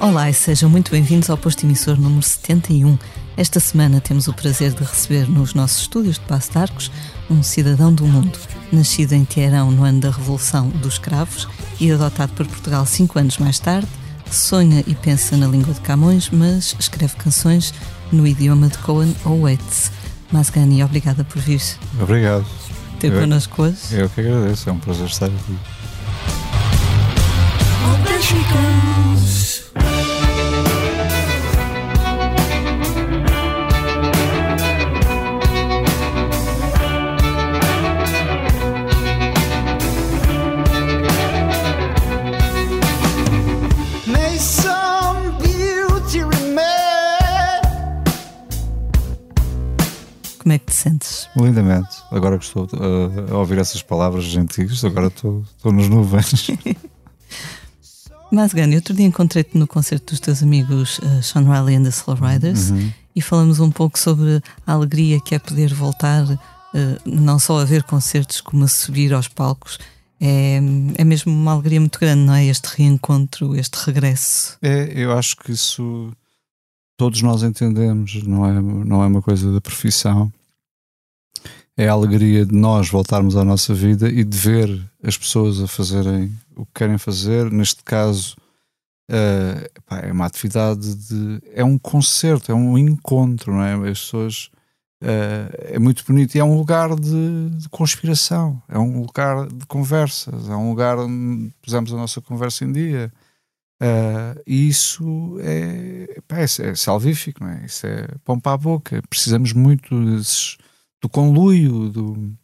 Olá e sejam muito bem-vindos ao posto emissor número 71. Esta semana temos o prazer de receber nos nossos estúdios de Passo de Arcos um cidadão do mundo, nascido em Teherão no ano da Revolução dos Cravos e adotado por Portugal cinco anos mais tarde, sonha e pensa na língua de Camões, mas escreve canções no idioma de Cohen ou Waits. Masgani, obrigada por vir. Obrigado. Ter connosco hoje. Eu que agradeço, é um prazer estar aqui. Lindamente. Agora que estou uh, a ouvir essas palavras gentis, agora estou, estou nos nuvens. Mas, Gani, outro dia encontrei-te no concerto dos teus amigos uh, Sean Riley and the Slow Riders uhum. e falamos um pouco sobre a alegria que é poder voltar, uh, não só a ver concertos, como a subir aos palcos. É, é mesmo uma alegria muito grande, não é? Este reencontro, este regresso. É, eu acho que isso todos nós entendemos, não é, não é uma coisa da profissão é a alegria de nós voltarmos à nossa vida e de ver as pessoas a fazerem o que querem fazer. Neste caso, uh, pá, é uma atividade de. é um concerto, é um encontro, não é? As pessoas. Uh, é muito bonito e é um lugar de, de, conspiração, é um lugar de conversas, é um lugar onde pusemos a nossa conversa em dia. Uh, e isso é, é, é salvífico, não é? Isso é pão para a boca. Precisamos muito desses do conluio, do...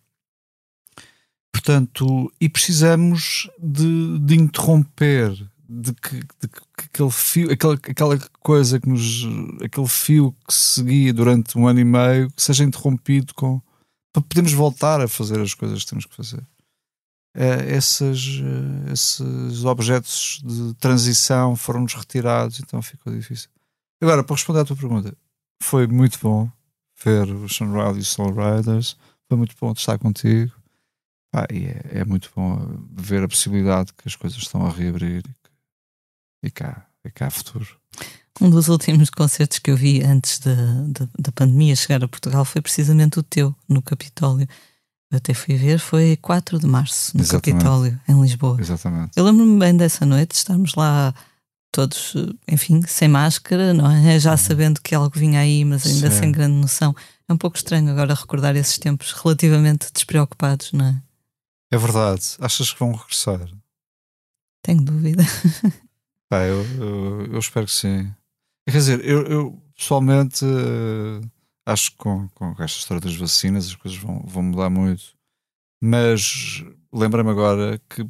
Portanto, e precisamos de, de interromper, de que, de que aquele fio, aquela, aquela coisa que nos. aquele fio que seguia durante um ano e meio, que seja interrompido com. para podermos voltar a fazer as coisas que temos que fazer. É, esses, eh, esses objetos de transição foram-nos retirados, então ficou difícil. Agora, para responder à tua pergunta, foi muito bom ver os Sunrise e os Soul Riders. Foi muito bom estar contigo. Pá, e é, é, muito bom ver a possibilidade que as coisas estão a reabrir e, e cá, e cá futuro. Um dos últimos concertos que eu vi antes da, da, da, pandemia chegar a Portugal foi precisamente o teu, no Capitólio. Eu até fui ver, foi 4 de março, no Exatamente. Capitólio, em Lisboa. Exatamente. Eu lembro-me bem dessa noite, estarmos lá todos, enfim, sem máscara, não é? Já uhum. sabendo que algo vinha aí, mas ainda sem grande noção. É um pouco estranho agora recordar esses tempos relativamente despreocupados, não é? É verdade. Achas que vão regressar? Tenho dúvida. Pá, eu, eu, eu, espero que sim. Quer dizer, eu, eu pessoalmente uh, acho que com, com esta história das vacinas as coisas vão, vão mudar muito. Mas lembra-me agora que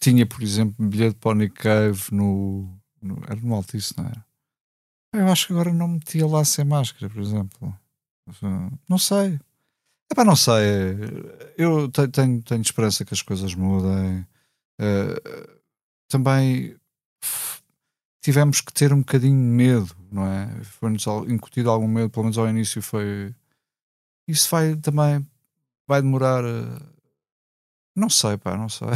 tinha, por exemplo, um bilhete para o Nick Cave no, no, era no Altice, não era? Eu acho que agora não metia lá sem máscara, por exemplo. Não sei. É para não sei. Eu tenho, tenho esperança que as coisas mudem. Uh, também tivemos que ter um bocadinho de medo, não é? Foi-nos incutido algum medo, pelo menos ao início foi. Isso vai também. Vai demorar. Uh, não sei, pá, não sei. uh,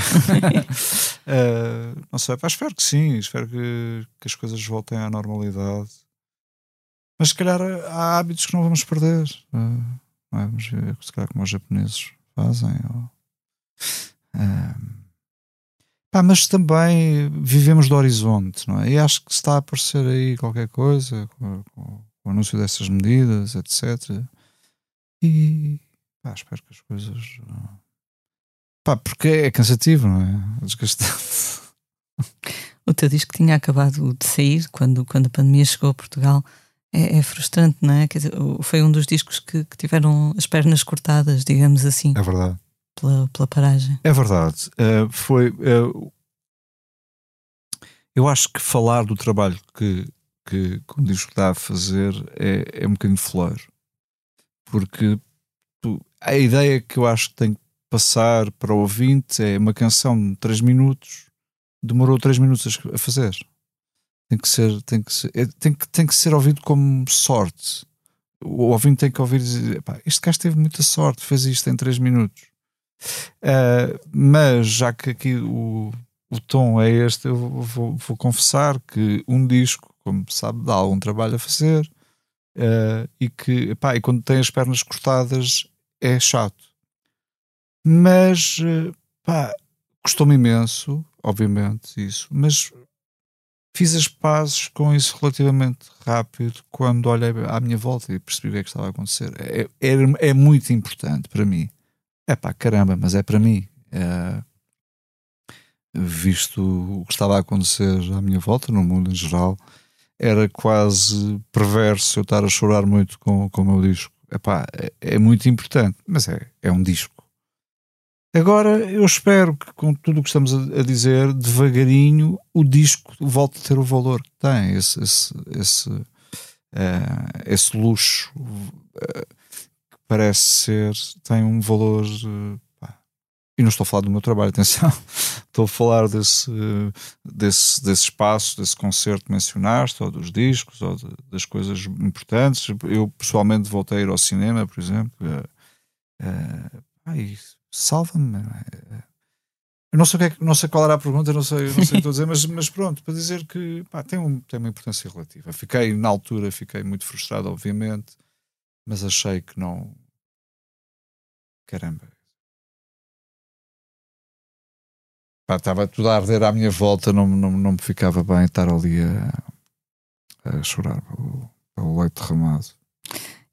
não sei, pá, espero que sim, espero que, que as coisas voltem à normalidade. Mas se calhar há hábitos que não vamos perder. Uh, vamos ver, se calhar como os japoneses fazem. Ou, uh, pá, mas também vivemos do horizonte, não é? E acho que está a aparecer aí qualquer coisa com, com, o anúncio dessas medidas, etc. E pá, espero que as coisas. Pá, porque é cansativo, não é? Desgastante. O teu disco tinha acabado de sair quando, quando a pandemia chegou a Portugal. É, é frustrante, não é? Quer dizer, foi um dos discos que, que, tiveram as pernas cortadas, digamos assim. É verdade. Pela, pela paragem. É verdade. Uh, foi. Uh, eu acho que falar do trabalho que, que, que o disco dá a fazer é, é um bocadinho flor. Porque a ideia que eu acho que tem que passar para o ouvinte é uma canção de 3 minutos, demorou 3 minutos a fazer. Tem que ser, tem que ser, é, tem que, tem que ser ouvido como sorte. O ouvinte tem que ouvir dizer: este gajo teve muita sorte, fez isto em 3 minutos. Uh, mas já que aqui o, o tom é este. Eu vou, vou, confessar que um disco, como sabe, dá algum trabalho a fazer uh, e que, pá, e quando tem as pernas cortadas é chato. Mas, uh, pá, custou-me imenso, obviamente, isso, mas fiz as pazes com isso relativamente rápido quando olhei à minha volta e percebi o que é que estava a acontecer. É, é, é muito importante para mim. É pá, caramba, mas é para mim. É, visto o que estava a acontecer à minha volta, no mundo em geral, era quase perverso eu estar a chorar muito com, com o meu disco. Epá, é, é muito importante, mas é, é um disco. Agora eu espero que com tudo o que estamos a, dizer, devagarinho o disco volte a ter o valor que tem, esse, esse, esse, uh, esse luxo uh, que parece ser, tem um valor uh, e não estou a falar do meu trabalho, atenção, estou a falar desse, desse, desse espaço, desse concerto que mencionaste, ou dos discos, ou de, das coisas importantes. Eu pessoalmente voltei a ir ao cinema, por exemplo. Uh, uh, salva-me. Eu não sei, é que, não sei qual era a pergunta, não sei, não sei o que estou a dizer, mas, mas pronto, para dizer que pá, tem, um, tem uma importância relativa. Fiquei, na altura, fiquei muito frustrado, obviamente, mas achei que não. Caramba, Pá, estava tudo a arder à minha volta, não, não, não me ficava bem estar ali a, a chorar pelo, pelo leite derramado.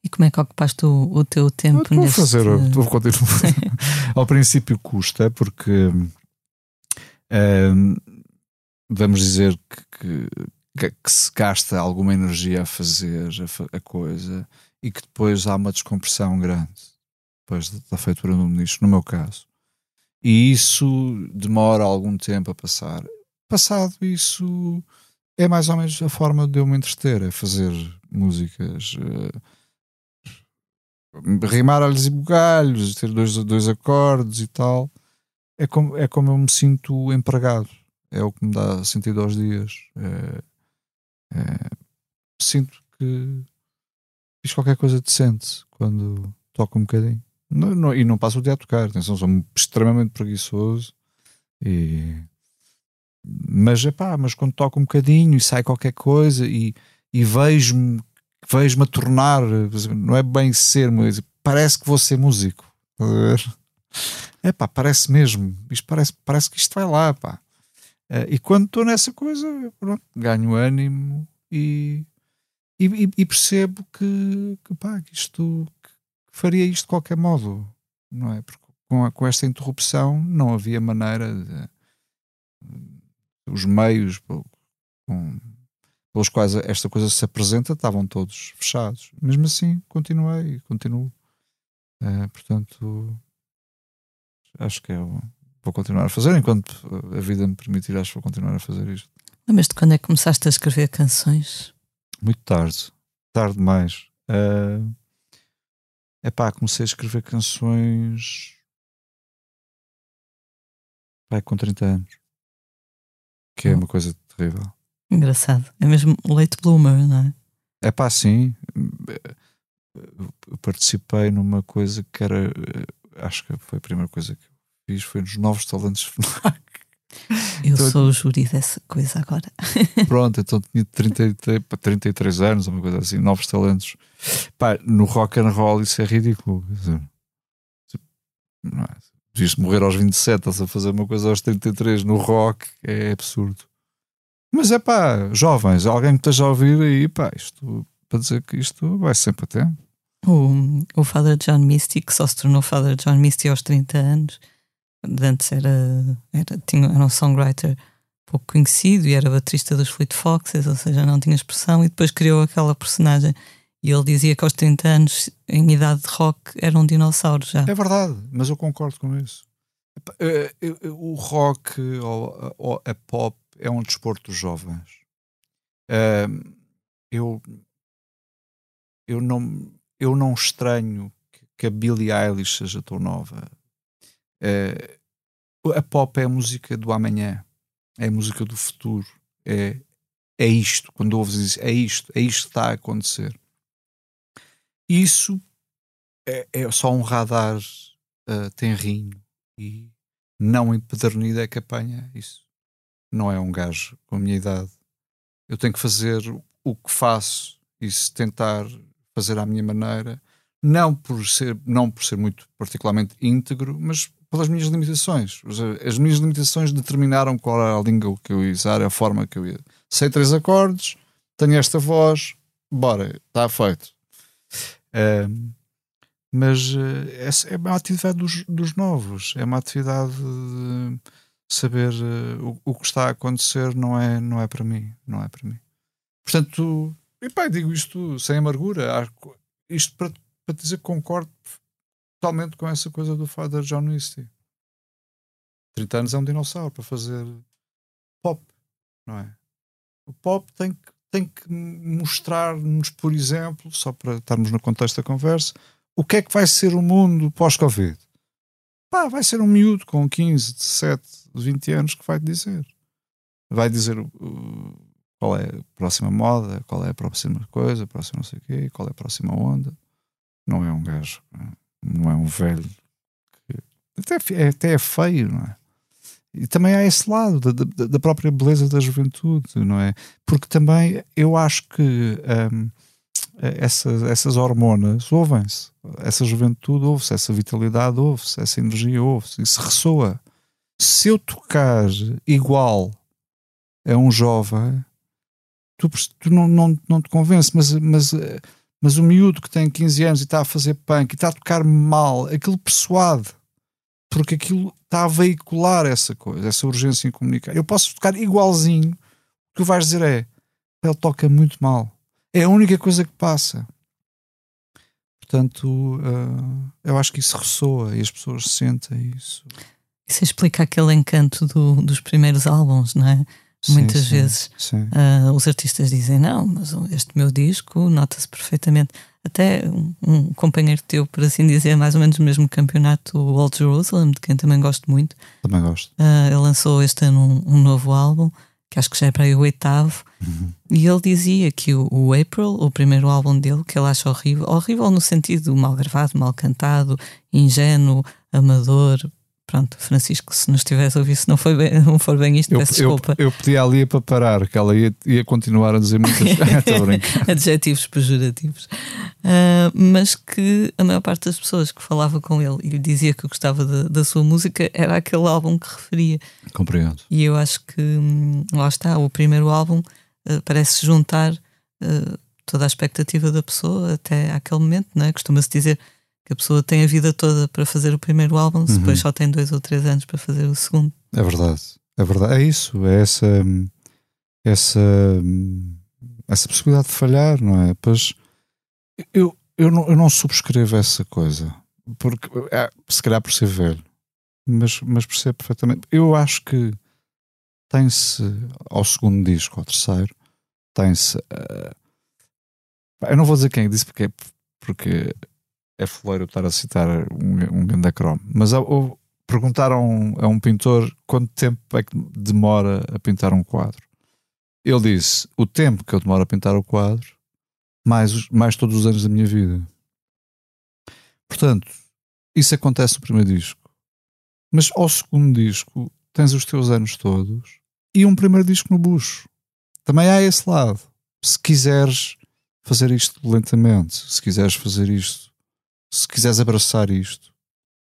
E como é que ocupaste o, o teu tempo? Neste... a fazer, estou continuar. Ao princípio custa, porque um, vamos dizer que, que, que, se gasta alguma energia a fazer a, a, coisa e que depois há uma descompressão grande depois da feitura do ministro, no meu caso e isso demora algum tempo a passar. Passado isso, é mais ou menos a forma de eu me entreter, é fazer músicas, uh, rimar alhos e bugalhos, ter dois, dois acordes e tal. É como, é como eu me sinto empregado, é o que me dá sentido aos dias. É, é, sinto que fiz qualquer coisa decente quando toco um bocadinho. Não, não, e não passo o dia a tocar. Atenção, sou extremamente preguiçoso. E... Mas, epá, mas quando toco um bocadinho e sai qualquer coisa e, e vejo-me vejo-me a tornar, não é bem ser, mas parece que vou ser músico. É pá, parece mesmo. Isto parece, parece que isto vai lá, pá. Eh, e quando estou nessa coisa, pronto, ganho ânimo e, e, e percebo que, que, pá, que isto faria isto de qualquer modo, não é? Porque com, a, com esta interrupção não havia maneira de. Os meios com, pelos quais esta coisa se apresenta estavam todos fechados. Mesmo assim, continuei e continuo. É, portanto, acho que é. Vou continuar a fazer enquanto a vida me permitir. Acho que vou continuar a fazer isto. Lembras-te quando é que começaste a escrever canções? Muito tarde, tarde demais. Uh, é pá, comecei a escrever canções pai, com 30 anos, que é uma coisa terrível. Engraçado, é mesmo late bloomer, não é? É pá, sim. Eu participei numa coisa que era, acho que foi a primeira coisa que fiz, foi nos Novos Talentos FNAC. Eu então, sou o júri dessa coisa agora. Pronto, então tinha 33, 33 anos, uma coisa assim, novos talentos. Pá, no rock and roll isso é ridículo. Viste morrer aos 27, estás a fazer uma coisa aos 33 no rock, é absurdo. Mas é pá, jovens, alguém que esteja a ouvir aí, pá, isto para dizer que isto vai sempre a tempo. O, o Father John Misty, que só se tornou Father John Misty aos 30 anos, antes era, era, tinha, era um songwriter pouco conhecido e era baterista dos Fleet Foxes, ou seja, não tinha expressão, e depois criou aquela personagem. E ele dizia que aos 30 anos, em idade de rock, era um dinossauro já. É verdade, mas eu concordo com isso. Eh, o rock ou a pop é um desporto dos jovens. Eu, eu, não, eu não estranho que a Billie Eilish seja tão nova. Eh, a pop é a música do amanhã, é a música do futuro, é, é isto. Quando ouves isso, é isto, é isto que está a acontecer. Isso é, é só um radar uh, tenrinho e não empedernido é que apanha isso. Não é um gajo com a minha idade. Eu tenho que fazer o que faço e se tentar fazer à minha maneira, não por ser, não por ser muito particularmente íntegro, mas pelas minhas limitações. As minhas limitações determinaram qual era a língua que eu ia usar, a forma que eu ia. Sei três acordes, tenho esta voz, bora, está feito. mas essa é uma atividade dos, dos, novos, é uma atividade de saber uh, o, o, que está a acontecer não é, não é para mim, não é para mim. Portanto, e pá, digo isto sem amargura, isto para, para dizer que concordo totalmente com essa coisa do Father John Misty. 30 anos é um dinossauro para fazer pop, não é? O pop tem que, tem que mostrar-nos, por exemplo, só para estarmos no contexto da conversa, o que é que vai ser o mundo pós-Covid. Pá, vai ser um miúdo com 15, 17, 20 anos que vai dizer. Vai dizer qual é a próxima moda, qual é a próxima coisa, a próxima não sei o quê, qual é a próxima onda. Não é um gajo, não é um velho. Até, é, até é feio, não é? E também há esse lado da, da, da, própria beleza da juventude, não é? Porque também eu acho que um, essas, essas hormonas ouvem-se, essa juventude ouve-se, essa vitalidade ouve-se, essa energia ouve-se, isso ressoa. Se eu tocar igual a um jovem, tu, tu não, não, não te convence, mas, mas, mas o miúdo que tem 15 anos e está a fazer punk e está a tocar mal, aquilo persuade porque aquilo está a veicular essa coisa, essa urgência em comunicar. Eu posso tocar igualzinho, o que vais dizer é ele toca muito mal. É a única coisa que passa. Portanto, uh, eu acho que isso ressoa e as pessoas sentem isso. Isso explica aquele encanto do, dos primeiros álbuns, não é? Sim, Muitas sim, vezes sim. Uh, os artistas dizem: Não, mas este meu disco nota-se perfeitamente até um, um, companheiro teu, por assim dizer, mais ou menos no mesmo campeonato, o Old Jerusalem, de quem também gosto muito. Também gosto. Uh, ele lançou este ano um, um, novo álbum, que acho que já é para aí o oitavo. E ele dizia que o, o, April, o primeiro álbum dele, que ele acha horrível, horrível no sentido mal gravado, mal cantado, ingênuo, amador, Pronto, Francisco, se nos estivesse a ouvir, se não, foi bem, não for bem isto, eu, peço desculpa. Eu, eu pedi ali a para parar, que ela ia, ia continuar a dizer muitas adjetivos pejorativos. Uh, mas que a maior parte das pessoas que falava com ele e lhe dizia que gostava da sua música era aquele álbum que referia. Compreendo. E eu acho que hum, lá está, o primeiro álbum parece juntar uh, toda a expectativa da pessoa até aquele momento, não é? Costuma-se dizer que a pessoa tem a vida toda para fazer o primeiro álbum, uhum. depois só tem dois ou três anos para fazer o segundo. É verdade, é verdade, é isso, é essa, essa, essa possibilidade de falhar, não é? Pois eu, eu, não, eu não subscrevo essa coisa, porque é, se calhar por ser velho, mas, mas percebo perfeitamente. Eu acho que tem-se ao segundo disco, ao terceiro, tem-se. Uh, eu não vou dizer quem disse porque, porque é foleiro estar a citar um, um grande Chrome, mas ou, perguntaram a um pintor quanto tempo é que demora a pintar um quadro. Ele disse: O tempo que eu demoro a pintar o quadro, mais, mais todos os anos da minha vida. Portanto, isso acontece no primeiro disco. Mas ao segundo disco, tens os teus anos todos e um primeiro disco no bucho. Também há esse lado. Se quiseres fazer isto lentamente, se quiseres fazer isto se quiseres abraçar isto,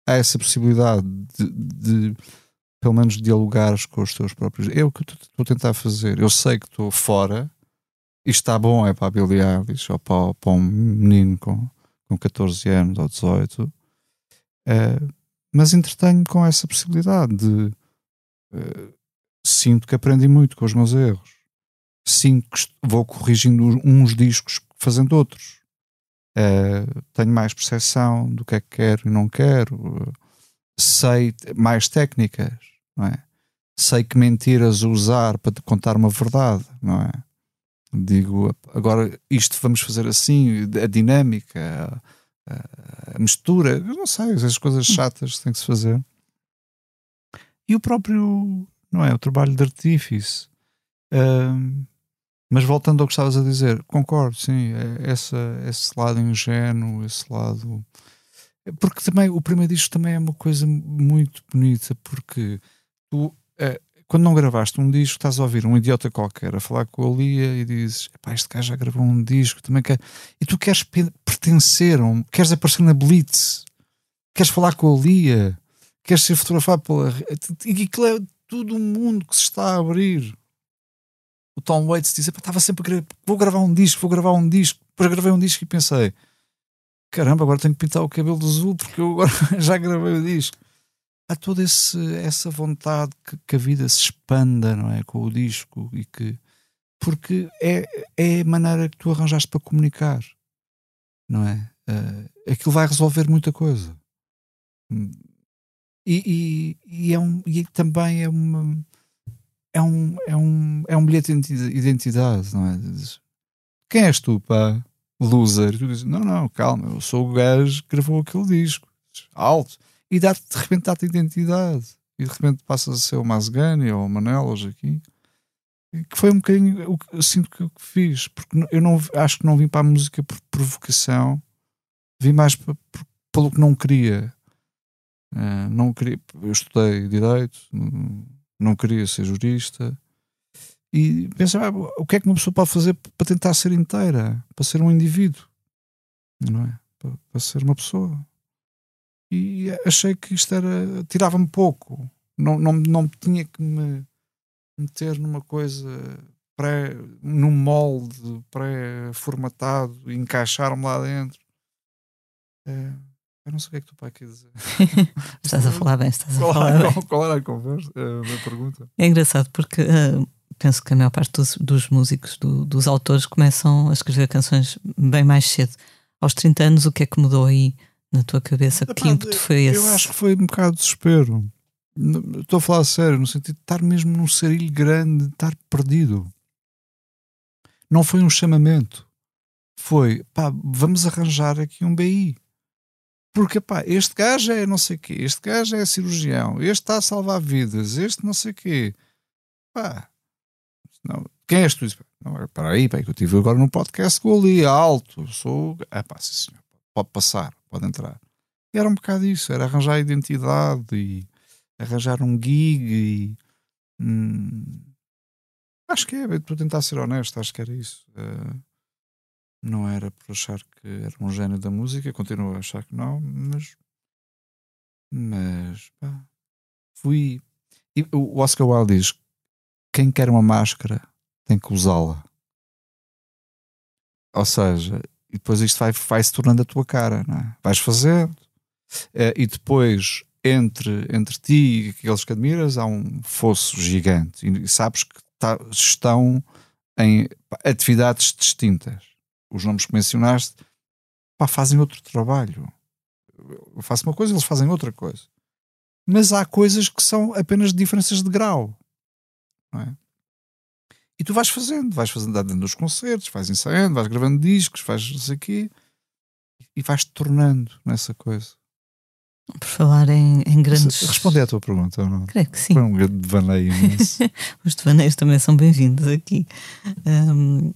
há essa possibilidade de, de pelo menos dialogares com os teus próprios. É o que estou a tentar fazer. Eu sei que estou fora, isto está bom, é para a Billie Eilish ou para, para um menino com, com 14 anos ou 18, uh, eh, mas entretenho com essa possibilidade de. Uh, sinto que aprendi muito com os meus erros. Sinto que vou corrigindo uns discos fazendo outros. Uh, tenho mais percepção do que é que quero e não quero, sei mais técnicas, não é? Sei que mentiras usar para te contar uma verdade, não é? Digo, agora isto vamos fazer assim, a dinâmica, a, a mistura, eu não sei, as coisas hum. chatas que tem que se fazer. E o próprio, não é? O trabalho de artífice. Uh, mas voltando ao que estavas a dizer, concordo, sim, é essa, esse lado ingênuo, esse lado. Porque também o primeiro disco também é uma coisa muito bonita, porque tu, é, quando não gravaste um disco, estás a ouvir um idiota qualquer a falar com a Lia e dizes: Pá, este gajo já gravou um disco, também quer. E tu queres pertencer, um, queres aparecer na Blitz, queres falar com a Lia, queres ser fotografado pela. E aquilo é todo o mundo que se está a abrir. O Tom Waits dizia: Estava sempre a vou gravar um disco, vou gravar um disco. Depois gravei um disco e pensei: Caramba, agora tenho que pintar o cabelo de azul porque eu agora já gravei o disco há toda esse, essa vontade que, que, a vida se expanda, não é? Com o disco e que. Porque é, é a maneira que tu arranjaste para comunicar, não é? Uh, aquilo vai resolver muita coisa. E, e, e, é um, e também é uma. É um, é, um, é um bilhete de identidade, não é? Quem és tu, pá? Loser. Tu dizes: Não, não, calma, eu sou o gajo que gravou aquele disco. Alto e dá de repente dá-te identidade. E de repente passas a ser o Mazgani ou o Manel hoje aqui. Que foi um bocadinho o que eu sinto que, que fiz, porque eu não acho que não vim para a música por provocação, vim mais pelo que não queria. Uh, não queria. Eu estudei direito, não queria ser jurista e pensava ah, o que é que uma pessoa pode fazer para tentar ser inteira, para ser um indivíduo, não é? Para, para ser uma pessoa e achei que isto era tirava-me pouco não, não, não tinha que me meter numa coisa pré, num molde pré-formatado encaixar-me lá dentro é, eu não sei o que é que tu pai quer dizer estás a falar bem estás qual, a falar bem. qual era a conversa a pergunta é engraçado porque uh, penso que a maior parte dos, dos músicos do, dos autores começam a escrever canções bem mais cedo aos 30 anos o que é que mudou aí na tua cabeça? Epá, que ímpeto foi esse? Eu acho que foi um bocado de desespero. Estou a falar sério, no sentido de estar mesmo num sarilho grande, de estar perdido. Não foi um chamamento. Foi, pá, vamos arranjar aqui um BI. Porque, pá, este gajo é não sei o quê, este gajo é cirurgião, este está a salvar vidas, este não sei o quê. Pá, não, quem és tu? Não, para aí, pá, que eu estive agora num podcast com ali, alto, sou. É pá, sim senhor, pode passar pode entrar. Era um bocado isso, era arranjar identidade e arranjar um gig e hum, acho que é, estou a tentar ser honesto, acho que era isso. Uh, não era por achar que era um gênio da música, continuo a achar que não, mas mas pá, fui. E o Oscar Wilde diz: quem quer uma máscara tem que usá-la. Ou seja, e depois isto vai, vai se tornando a tua cara, não é? Vais fazendo, uh, e depois entre, entre ti e aqueles que admiras há um fosso gigante, e sabes que tá, estão em atividades distintas. Os nomes que mencionaste pá, fazem outro trabalho. Eu faço uma coisa, eles fazem outra coisa. Mas há coisas que são apenas diferenças de grau. Não é? E tu vais fazendo, vais fazendo, dando os concertos, vais ensaiando, vais gravando discos, vais não sei o quê, e vais-te tornando nessa coisa. Por falar em, em grandes. Responder à tua pergunta não? Creio que sim. Foi um grande devaneio imenso. Os devaneios também são bem-vindos aqui. Um,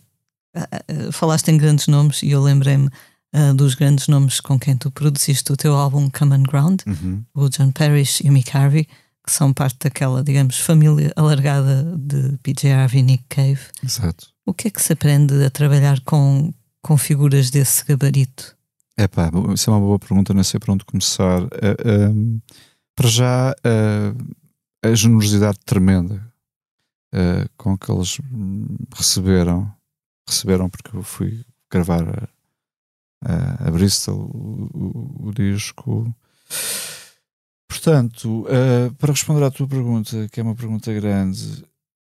falaste em grandes nomes e eu lembrei-me uh, dos grandes nomes com quem tu produziste o teu álbum Common Ground, uhum. o John Parrish e o Mick Harvey que são parte daquela, digamos, família alargada de PJ Harvey e Nick Cave. Exato. O que é que se aprende a trabalhar com, com figuras desse gabarito? É pá, isso é uma boa pergunta, não sei por onde começar. Uh, uh, para já, uh, a generosidade tremenda com que eles receberam, receberam porque eu fui gravar a, a, Bristol o, o, o disco Portanto, uh, para responder à tua pergunta, que é uma pergunta grande,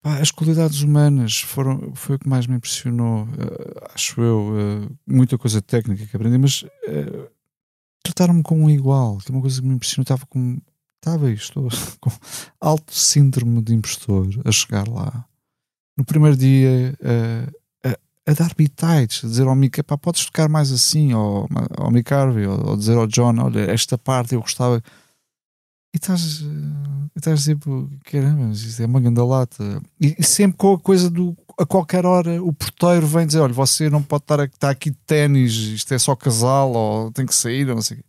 pá, as qualidades humanas foram, foi o que mais me impressionou, uh, acho eu, uh, muita coisa técnica que aprendi, mas trataram-me como um igual, que é uma coisa que me impressionou, estava com, estava estou com alto síndrome de impostor a chegar lá. No primeiro dia, a, dar bitites, a dizer ao Mick, pá, podes tocar mais assim, ou ao Mick Harvey, ou, ou dizer ao John, olha, esta parte eu gostava e estás, uh, estás tipo, caramba, isto é uma grande lata. E, e, sempre com a coisa do. A qualquer hora o porteiro vem dizer: olha, você não pode estar está aqui de ténis, isto é só casal, ou tem que sair, ou não sei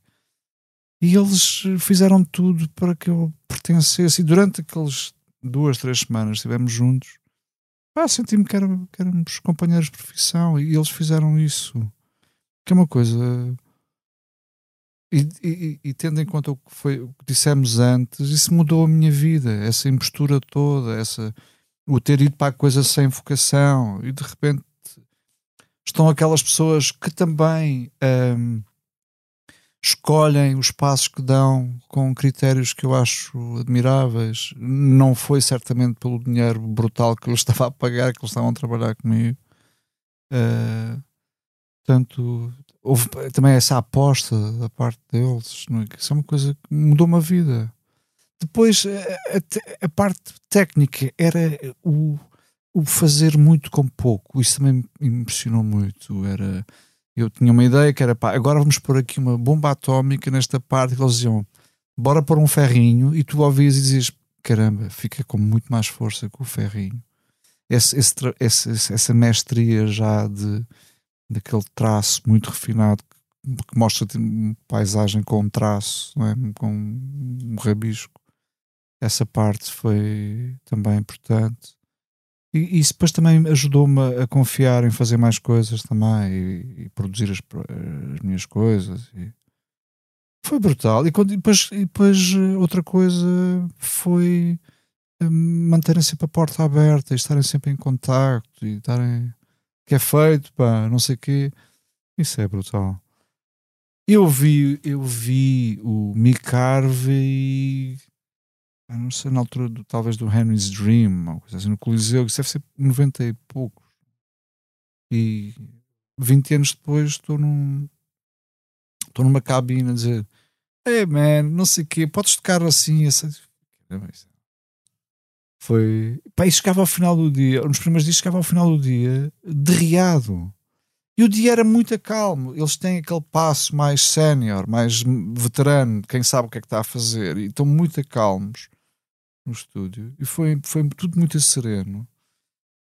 E eles fizeram tudo para que eu pertencesse. E durante aqueles duas, três semanas estivemos juntos, pá, senti-me que, era, que éramos companheiros de profissão e eles fizeram isso. Que é uma coisa. E, e, e, tendo em conta o que, foi, o que dissemos antes, isso mudou a minha vida, essa impostura toda, essa, o ter ido para a coisa sem vocação, e de repente estão aquelas pessoas que também um, escolhem os passos que dão com critérios que eu acho admiráveis. Não foi certamente pelo dinheiro brutal que eu estava a pagar, que eles estavam a trabalhar comigo. Uh, portanto, houve também essa aposta da parte deles. Não é? Isso é uma coisa que mudou uma vida. Depois, a, a, parte técnica era o, o fazer muito com pouco. Isso também me impressionou muito. Era eu tinha uma ideia que era pá, agora vamos pôr aqui uma bomba atómica nesta parte, que eles diziam, bora pôr um ferrinho, e tu ouvias e dizias, caramba, fica com muito mais força que o ferrinho. Esse, esse, esse, essa mestria já de daquele traço muito refinado que, mostra uma paisagem com um traço, é? com um rabisco. Essa parte foi também importante. E isso depois também ajudou-me a confiar em fazer mais coisas também e, e produzir as, as, minhas coisas. E foi brutal. E, quando, e, depois, e depois eh, outra coisa foi eh, manterem sempre a porta aberta e estarem sempre em contacto e estarem que é feito, pá, não sei o quê. Isso é brutal. Eu vi, eu vi o Mick Harvey não sei, na altura do, talvez do Henry's Dream, uma coisa assim, no Coliseu, isso deve ser 90 e poucos. E 20 anos depois estou num estou numa cabine a dizer Hey man, não sei o quê, podes tocar assim, essa... Foi. Pá, e chegava ao final do dia, nos primeiros dias chegava ao final do dia derriado. E o dia era muito calmo. Eles têm aquele passo mais sénior, mais veterano, quem sabe o que é que está a fazer, e estão muito calmos no estúdio e foi, foi tudo muito sereno.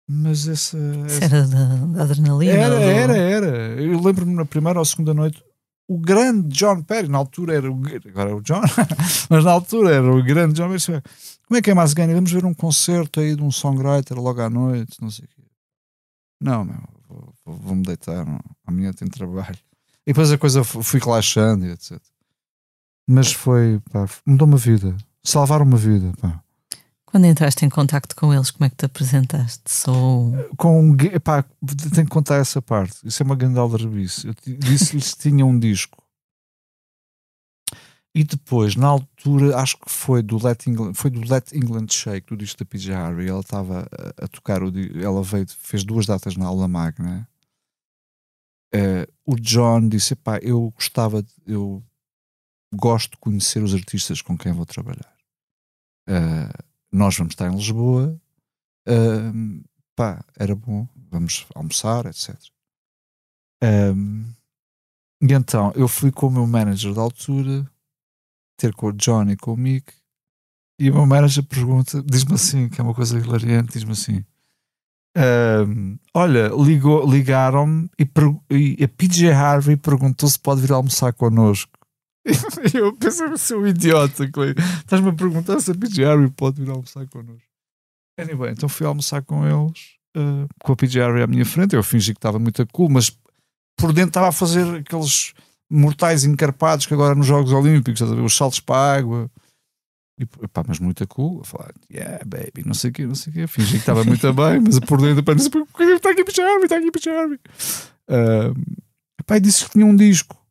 Mas essa. essa... Era da, da, adrenalina? Era, era, era. Eu lembro-me na primeira ou segunda noite, o grande John Perry, na altura era o. Agora é o John, mas na altura era o grande John Perry. Como é que é mais ganho? Vamos ver um concerto aí de um songwriter logo à noite, não sei o quê. Não, meu, vou-me vou deitar, não. amanhã tenho trabalho. E depois a coisa fui relaxando e etc. Mas foi, pá, mudou uma vida. Salvar uma vida, pá. Quando entraste em contacto com eles, como é que te apresentaste? Sou. Com, epá, tenho que contar essa parte. Isso é uma grande aldrabice. Eu disse-lhes que tinha um disco. E depois, na altura, acho que foi do Let England, foi do Let England Shake, do disco da PJ Harvey. Ela estava a, a, tocar, o, ela veio, fez duas datas na aula magna. Uh, o John disse: pá, eu gostava, eu gosto de conhecer os artistas com quem vou trabalhar. Uh, nós vamos estar em Lisboa, uh, pá, era bom, vamos almoçar, etc. Um, e então eu fui com o meu manager da altura, ter com o Johnny e com o Mick, e o meu manager pergunta, diz-me assim, que é uma coisa hilariante, diz-me assim: um, Olha, ligaram-me e, e, a PJ Harvey perguntou se pode vir almoçar connosco. eu pensei ser um idiota. Estás-me a perguntar se a PJ Harvey pode vir almoçar connosco. Anyway, então fui almoçar com eles, uh, com a PJ Harvey à minha frente. Eu fingi que estava muito cool, mas por dentro estava a fazer aqueles mortais encarpados que agora nos Jogos Olímpicos, os saltos para a água. E, pá, mas muito cool, a falar, yeah, baby, não sei o quê, não sei o quê. Fingi que estava muito bem, mas por dentro, pá, está aqui PJ Harvey, está aqui PJ Harvey. Uh, pá, e disse que tinha um disco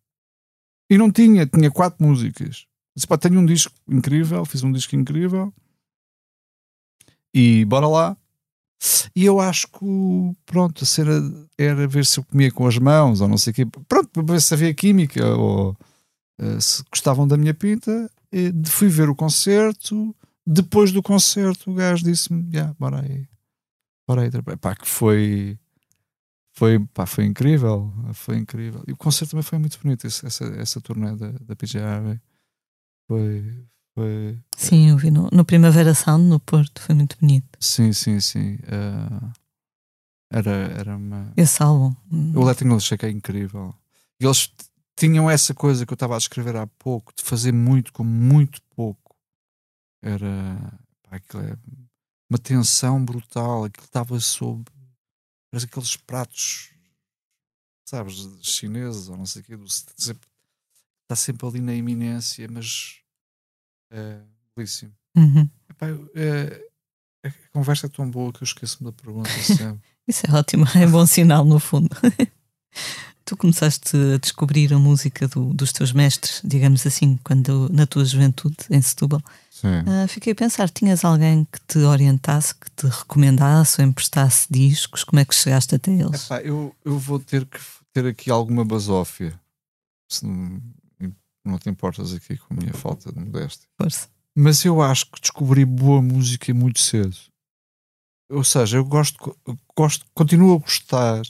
e não tinha, tinha quatro músicas. Disse, pá, tenho um disco incrível, fiz um disco incrível. E bora lá. E eu acho que, pronto, a cena era ver se eu comia com as mãos ou não sei o quê. Pronto, para ver se havia química ou uh, se gostavam da minha pinta. E fui ver o concerto. Depois do concerto, o gajo disse-me: yeah, bora aí. Bora aí. Pá, que foi foi, pá, foi incrível, foi incrível. E o concerto também foi muito bonito, essa, essa turnê da, da PJ Harvey. Foi, foi. Sim, eu vi no, no Primavera Sound no Porto, foi muito bonito. Sim, sim, sim. Uh, era, era uma. Esse álbum. O Letting Shake é incrível. E eles tinham essa coisa que eu estava a descrever há pouco, de fazer muito com muito pouco. Era. Pá, aquilo é uma tensão brutal, aquilo estava sob parece aqueles pratos, sabes, chineses ou não sei o quê, está sempre ali na iminência, mas é belíssimo. Uhum. Epá, é, a conversa é tão boa que eu esqueço-me da pergunta sempre. Isso é ótimo, é bom sinal no fundo. tu começaste a descobrir a música do, dos teus mestres, digamos assim, quando na tua juventude em Setúbal. Uh, fiquei a pensar, tinhas alguém que te orientasse, que te recomendasse ou emprestasse discos? Como é que chegaste até eles? Epá, eu, eu vou ter que ter aqui alguma basófia. Se não, não te importas aqui com a minha falta de modéstia. Força. Mas eu acho que descobri boa música muito cedo. Ou seja, eu gosto, gosto continuo a gostar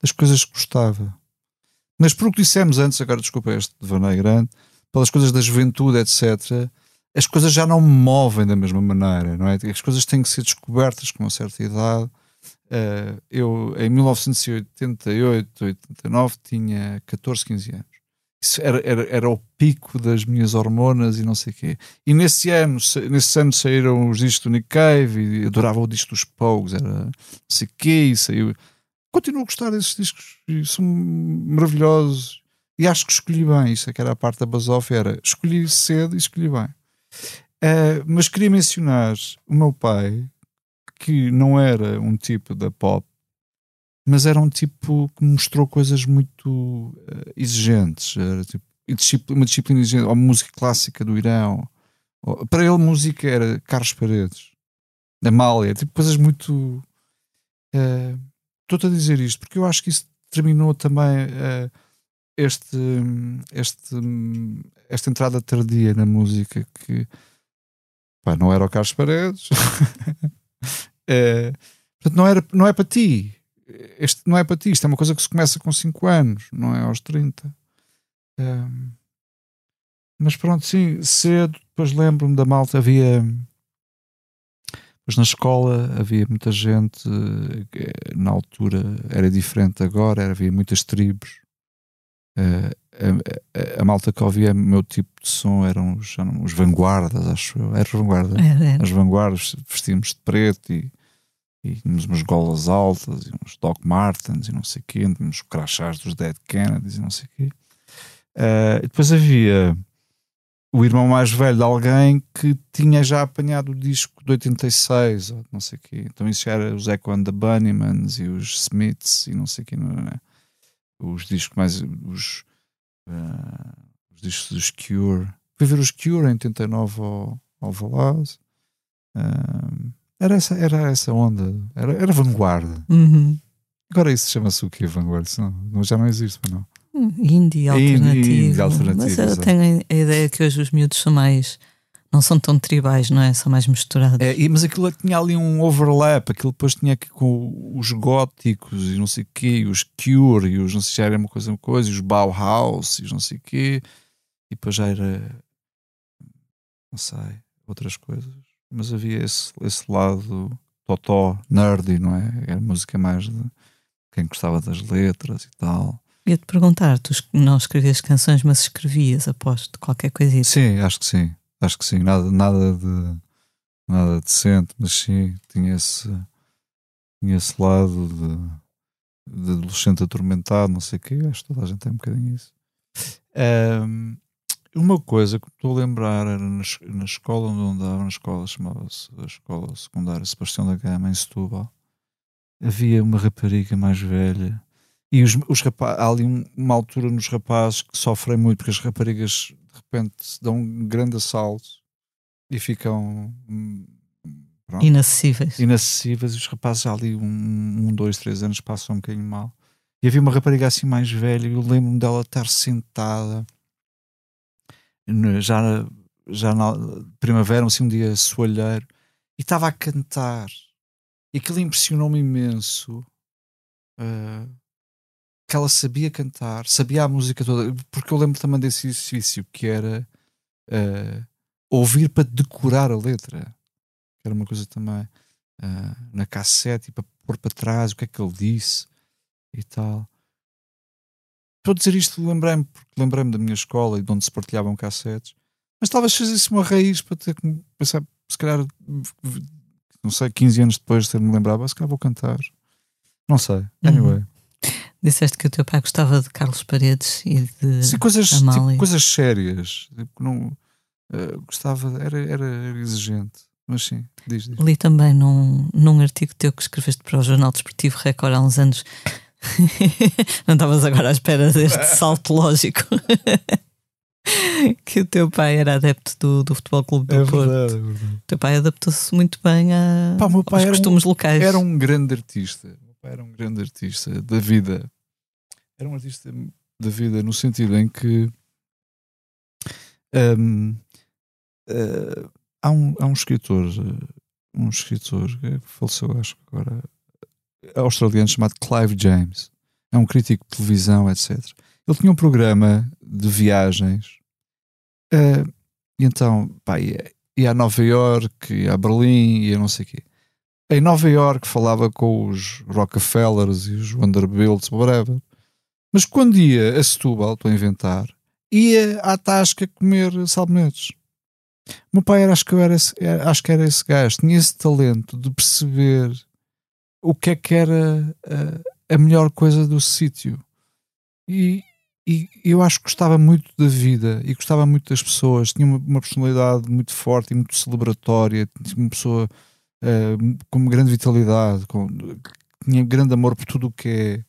das coisas que gostava. Mas por o que dissemos antes, agora desculpa este devaneio grande, pelas coisas da juventude, etc., as coisas já não me movem da mesma maneira, não é? As coisas têm que ser descobertas com uma certa idade. Uh, eu, em 1988, 89, tinha 14, 15 anos. Isso era, era, era o pico das minhas hormonas e não sei o quê. E nesse ano, nesse ano saíram os discos do Nick Cave e adorava o disco dos Pogues, era não sei o quê, e saiu continuo a gostar desses discos são maravilhosos. E acho que escolhi bem, isso é que era a parte da basófia, era escolhi cedo e escolhi bem. Uh, mas queria mencionar o meu pai, que não era um tipo da pop, mas era um tipo que mostrou coisas muito uh, exigentes. Era tipo, uma disciplina exigente, ou música clássica do Irão. Para ele, música era Carlos Paredes, Amália, tipo coisas muito. Uh, Estou-te a dizer isto porque eu acho que isso terminou também uh, este, este, esta entrada tardia na música que pá, não era o Carlos Paredes. é, portanto, não, era, não é para ti. Este não é para ti. Isto é uma coisa que se começa com 5 anos, não é aos 30. É, mas pronto, sim, cedo. Depois lembro-me da malta. Havia mas na escola havia muita gente, eh, na altura era diferente agora, havia muitas tribos. Uh, a, a, a, malta que ouvia meu tipo de som eram os, eram os vanguardas, acho eu. Era vanguarda. As vanguardas vestíamos de preto e, e tínhamos umas golas altas e uns Doc Martens e não sei o quê, tínhamos crachás dos Dead Kennedys e não sei o quê. Uh, depois havia o irmão mais velho de alguém que tinha já apanhado o disco de 86 ou não sei o quê. Então isso era os Echo and the Bunnymans e os Smiths e não sei o quê. Não é? Os discos mais... Os, uh, os discos dos Cure. Fui ver os Cure em 89 ao, ao Valaz. Uh, era, essa, era essa onda. Era, era vanguarda. Uhum. Agora isso chama-se o quê? Vanguarda? Não, já não existe, não. Indie alternativo. Indie alternativo. Mas eu tenho a ideia que hoje os miúdos são mais. Não são tão tribais, não é? São mais misturados. É, mas aquilo tinha ali um overlap, aquilo depois tinha que com os góticos e não sei o quê, os Cure, e os não sei se era uma coisa, uma coisa, e os Bauhaus e não sei o quê, e depois já era. Não sei, outras coisas. Mas havia esse, esse lado totó, nerdy, não é? Era música mais de quem gostava das letras e tal. Ia-te perguntar, tu não escrevias canções, mas escrevias, aposto, qualquer coisa. Sim, acho que sim. Acho que sim. Nada, nada de nada decente, mas sim, tinha esse, tinha esse lado de, de adolescente atormentado, não sei o quê. Acho que toda a gente tem um bocadinho isso. Um, uma coisa que estou a lembrar era na, na escola onde andava, na escola chamava-se a Escola Secundária Sebastião da Gama, em Setúbal. Havia uma rapariga mais velha e os, os rapazes, há ali uma altura nos rapazes que sofrem muito porque as raparigas de repente dão um grande assalto e ficam hum, pronto, inacessíveis. Inacessíveis, e os rapazes há ali um, um, dois, três anos passam um bocadinho mal. E havia uma rapariga assim mais velha, e eu lembro-me dela estar sentada já, já na primavera, assim, um dia soalheiro, e estava a cantar. E aquilo impressionou-me imenso. Uh, que ela sabia cantar, sabia a música toda, porque eu lembro também desse exercício que era uh, ouvir para decorar a letra, que era uma coisa também uh, na cassete e para pôr para trás o que é que ele disse e tal. Estou a dizer isto, lembrei-me, porque lembrei-me da minha escola e de onde se partilhavam cassetes, mas talvez fizesse uma raiz para ter que pensar, se calhar não sei, 15 anos depois de ter-me lembrado, se cá vou cantar. Não sei. Uhum. Anyway. Uhum. Disseste que o teu pai gostava de Carlos Paredes e de Sim, coisas, tipo, coisas sérias. Tipo, não, uh, gostava, era, era exigente. Mas sim, diz, diz. Li também num, num artigo teu que escreveste para o Jornal Desportivo Record há uns anos. não estavas agora à espera deste salto lógico. que o teu pai era adepto do, do Futebol Clube do é Porto. Verdade, é verdade. O teu pai adaptou-se muito bem a, Pá, meu pai aos costumes um, locais. Era um grande artista. Pai era um grande artista da vida. Era um artista da vida no sentido em que um, uh, eh, há, um, há um escritor, uh, um escritor que faleceu, acho que agora, australiano chamado Clive James. É um crítico de televisão, etc. Ele tinha um programa de viagens uh, e então pá, ia, ia a Nova York, ia a Berlim, ia não sei o quê. Em Nova York falava com os Rockefellers e os Vanderbilts, whatever. Mas quando ia a Setúbal, estou a inventar, ia à Tasca comer salmonetes. Meu pai era, acho que, era esse, era, acho que era esse gajo, tinha esse talento de perceber o que é que era a, a melhor coisa do sítio. E, e eu acho que gostava muito da vida e gostava muito das pessoas. Tinha uma, uma personalidade muito forte e muito celebratória. Tinha uma pessoa uh, com grande vitalidade, com, tinha grande amor por tudo o que é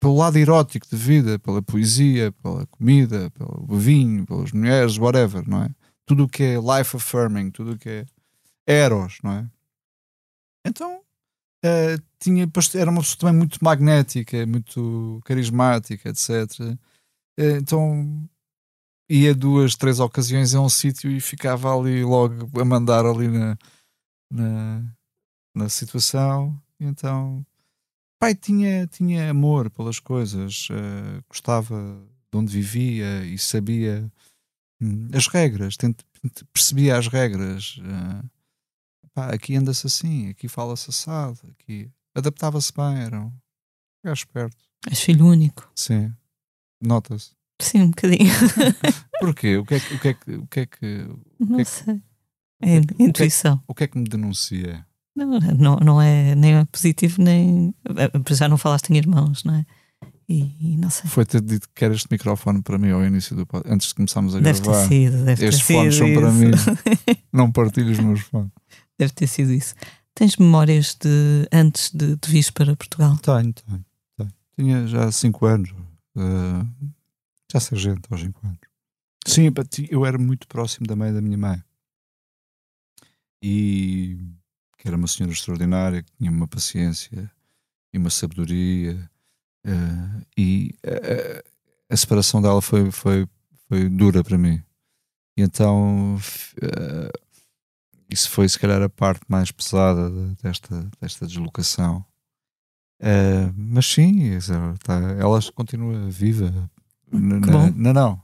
pelo lado erótico de vida, pela poesia, pela comida, pelo vinho, pelas mulheres, whatever, não é? Tudo o que é life affirming, tudo o que é eros, não é? Então uh, tinha, era uma pessoa também muito magnética, muito carismática, etc. Eh, então ia duas, três ocasiões a um sítio e ficava ali logo a mandar ali na, na, na situação. Então, pai tinha, tinha amor pelas coisas, uh, gostava de onde vivia e sabia hum, as regras, percebia as regras. Uh, pá, aqui anda-se assim, aqui fala-se assado, aqui adaptava-se bem, era um gajo esperto. És filho único. Sim. Nota-se. Sim, um bocadinho. Porquê? O que é que. O que, é que, o que, é que não que é que, sei. É, é intuição. O que, é, o que é que me denuncia? Não, não, não é nem é positivo, nem. Eh, já não falaste em irmãos, não é? E, e não sei. Foi ter dito que era este microfone para mim ao início do podcast, antes de começarmos a deve gravar. Ter sido, deve Estes ter fones sido são isso. para mim. Não partilho os meus fones. Deve ter sido isso. Tens memórias de antes de, de vir para Portugal? Tenho, tenho, tenho. Tinha já 5 anos. Uh, já sargento aos 5 anos. Sim, eu era muito próximo da mãe da minha mãe. E que era uma senhora extraordinária, que tinha uma paciência e uma sabedoria. Uh, e a, a, separação dela foi, foi, foi dura para mim. E então uh, isso foi se calhar a parte mais pesada desta, desta deslocação. Uh, mas sim, tá, ela continua viva. Não, não,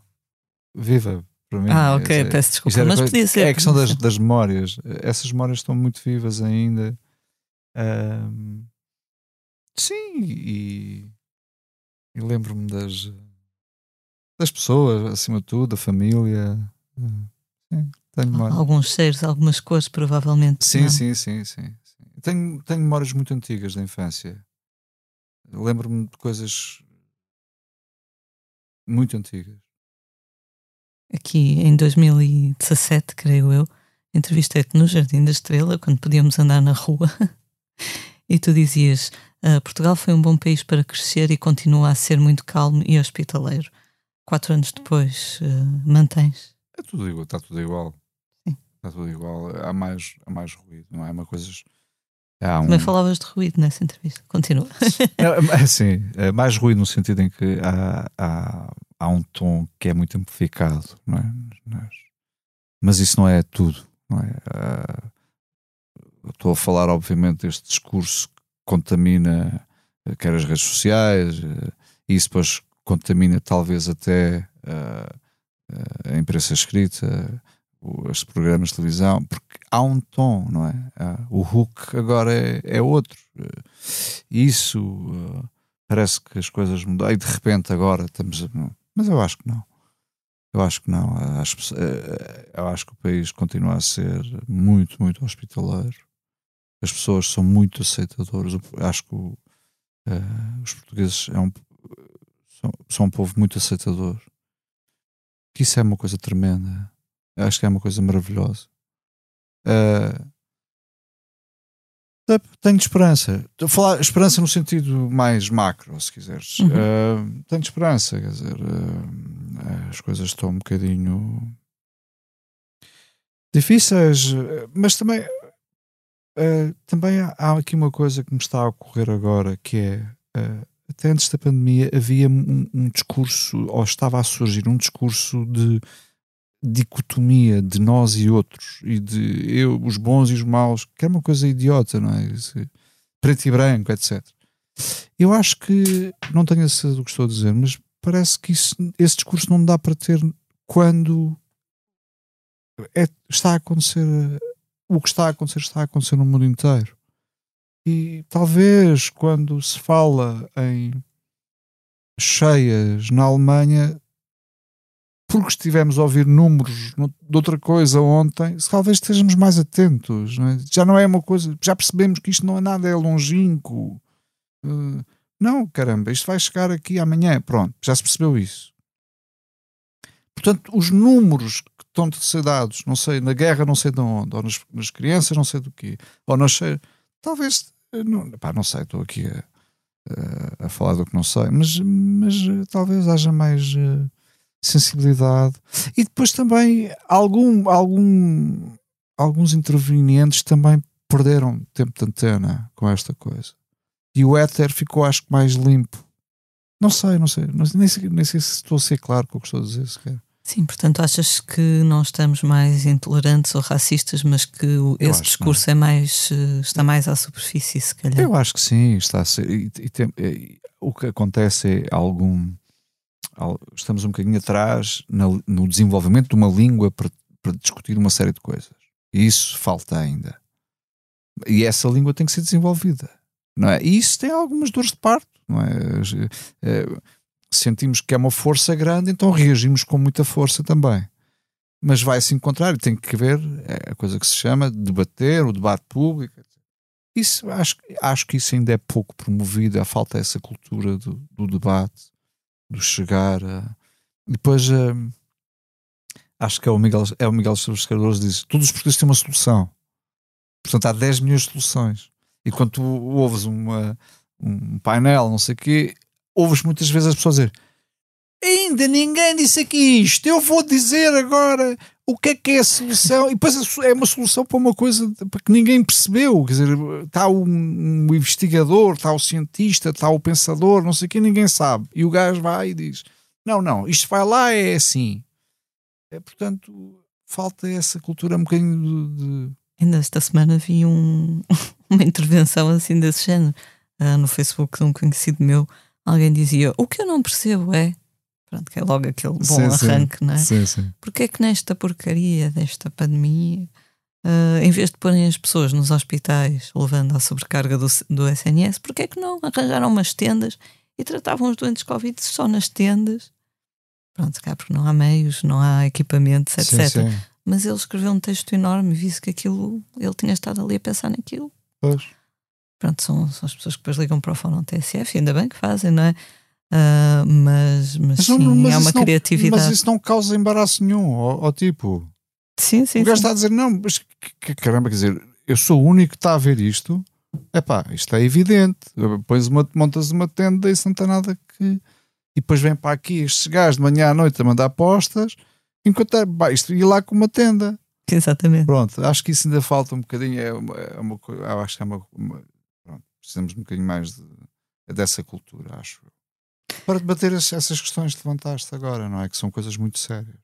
viva para mim. Ah, ok, é, peço desculpa, mas coisa, podia ser. É a questão das, das memórias. Essas memórias estão muito vivas ainda. Uh, sim, e, e lembro-me das, das pessoas, acima de tudo, da família. Sim. Tenho Alguns cheiros, algumas cores, provavelmente. Sim, não? sim, sim, sim. Tenho, tenho memórias muito antigas da infância. Lembro-me de coisas muito antigas. Aqui em 2017, creio eu, entrevistei-te no Jardim da Estrela, quando podíamos andar na rua, e tu dizias: uh, Portugal foi um bom país para crescer e continua a ser muito calmo e hospitaleiro. Quatro anos depois, uh, mantens? É tudo igual, está tudo igual está tudo igual. Há mais, há mais ruído, não é? Uma coisas. Há um... Também falavas de ruído nessa entrevista. Continua. é, sim, é mais ruído no sentido em que há, há, há um tom que é muito amplificado, não é? Mas isso não é tudo, não é? Estou a falar, obviamente, deste discurso que contamina eh, quer as redes sociais, eh, e isso depois contamina talvez até a, a imprensa escrita, os programas de televisão, porque há um tom, não é? O Hulk agora é, é outro. Isso uh, parece que as coisas mudaram e de repente agora estamos. Mas eu acho que não. Eu acho que não. Acho, eu acho que o país continua a ser muito, muito hospitaleiro. as pessoas são muito aceitadoras. Acho que uh, os portugueses é um, são, são um povo muito aceitador. Que isso é uma coisa tremenda. Acho que é uma coisa maravilhosa. Uh, tenho esperança. Estou a falar esperança no sentido mais macro, se quiseres. Uhum. Uh, tenho esperança, quer dizer, uh, as coisas estão um bocadinho difíceis, mas também, uh, também há aqui uma coisa que me está a ocorrer agora que é até antes da pandemia havia um, um, discurso, ou estava a surgir um discurso de dicotomia de nós e outros, e de eu, os bons e os maus, que é uma coisa idiota, não é? Preto e branco, etc. Eu acho que, não tenho a certeza do que estou a dizer, mas parece que isso, esse discurso não dá para ter quando é, está a acontecer o que está a acontecer está a acontecer no mundo inteiro. E talvez quando se fala em cheias na Alemanha porque estivemos a ouvir números de outra coisa ontem, talvez estejamos mais atentos. Não é? Já não é uma coisa, já percebemos que isto não é nada, é longínquo. Uh, não, caramba, isto vai chegar aqui amanhã. Pronto, já se percebeu isso. Portanto, os números que estão de ser dados, não sei, na guerra não sei de onde, ou nas, nas crianças não sei do quê, ou sei, talvez, não, pá, não sei, estou aqui a, a, a, falar do que não sei, mas, mas talvez haja mais. Uh, sensibilidade e depois também algum, algum, alguns intervenientes também perderam tempo de antena com esta coisa e o éter ficou acho que mais limpo não sei, não sei, nem, sei nem sei se estou a ser claro com o que estou a dizer sequer. Sim, portanto achas que não estamos mais intolerantes ou racistas, mas que esse discurso que é mais, eh, está mais à superfície, se calhar? Eu acho que sim, está a ser. E, e tem, e, o que acontece é algum estamos um bocadinho atrás no desenvolvimento de uma língua para, para, discutir uma série de coisas. Isso falta ainda. E essa língua tem que ser desenvolvida. Não é? E isso tem algumas dores de parto. Não é? é? sentimos que é uma força grande, então reagimos com muita força também. Mas vai-se encontrar e tem que haver é a coisa que se chama debater, o debate público. Isso, acho, acho que isso ainda é pouco promovido, a falta essa cultura do, do debate do chegar a... Depois uh, acho que é o Miguel, é o Miguel Esteves Cardoso diz todos os portugueses têm uma solução. Portanto, há 10 milhões de soluções. E quando tu ouves uma, um painel, não sei o quê, ouves muitas vezes as pessoas dizer ainda ninguém disse aqui isto, eu vou dizer agora o que é que é a solução, e depois é uma solução para uma coisa que ninguém percebeu, quer dizer, está um, investigador, está o cientista, está o pensador, não sei o que, ninguém sabe, e o gajo vai e diz, não, não, isto vai lá, é assim. É, portanto, falta essa cultura um bocadinho de... Ainda esta semana vi um, uma intervenção assim desse género, uh, no Facebook de um conhecido meu, alguém dizia, o que eu não percebo é Pronto, que é logo aquele bom sim, arranque, sim. não é? Sim, sim. Porque é que nesta porcaria desta pandemia, uh, em vez de porem as pessoas nos hospitais levando a sobrecarga do, do SNS, porque é que não arranjaram umas tendas e tratavam os doentes Covid só nas tendas? Pronto, cá porque não há meios, não há equipamentos, etc. Sim, sim. Mas ele escreveu um texto enorme e viu que aquilo, ele tinha estado ali a pensar naquilo. Pois. Pronto, são, são as pessoas que depois ligam para o Fórum TSF, ainda bem que fazem, não é? Uh, mas, mas, mas, não, sim, mas é uma criatividade. Não, mas isso não causa embaraço nenhum, ao, tipo. Sim, sim. O gajo está a dizer, não, mas que, caramba, quer dizer, eu sou o único que está a ver isto. É pá, isto é evidente. Depois uma, montas uma tenda e isso não tem nada que. E depois vem para aqui estes gajos de manhã à noite a mandar apostas, enquanto é, pá, isto ia lá com uma tenda. Exatamente. Pronto, acho que isso ainda falta um bocadinho. É uma, é uma, acho que é uma. uma pronto, precisamos um bocadinho mais de, dessa cultura, acho para debater essas questões que levantaste agora, não é? Que são coisas muito sérias.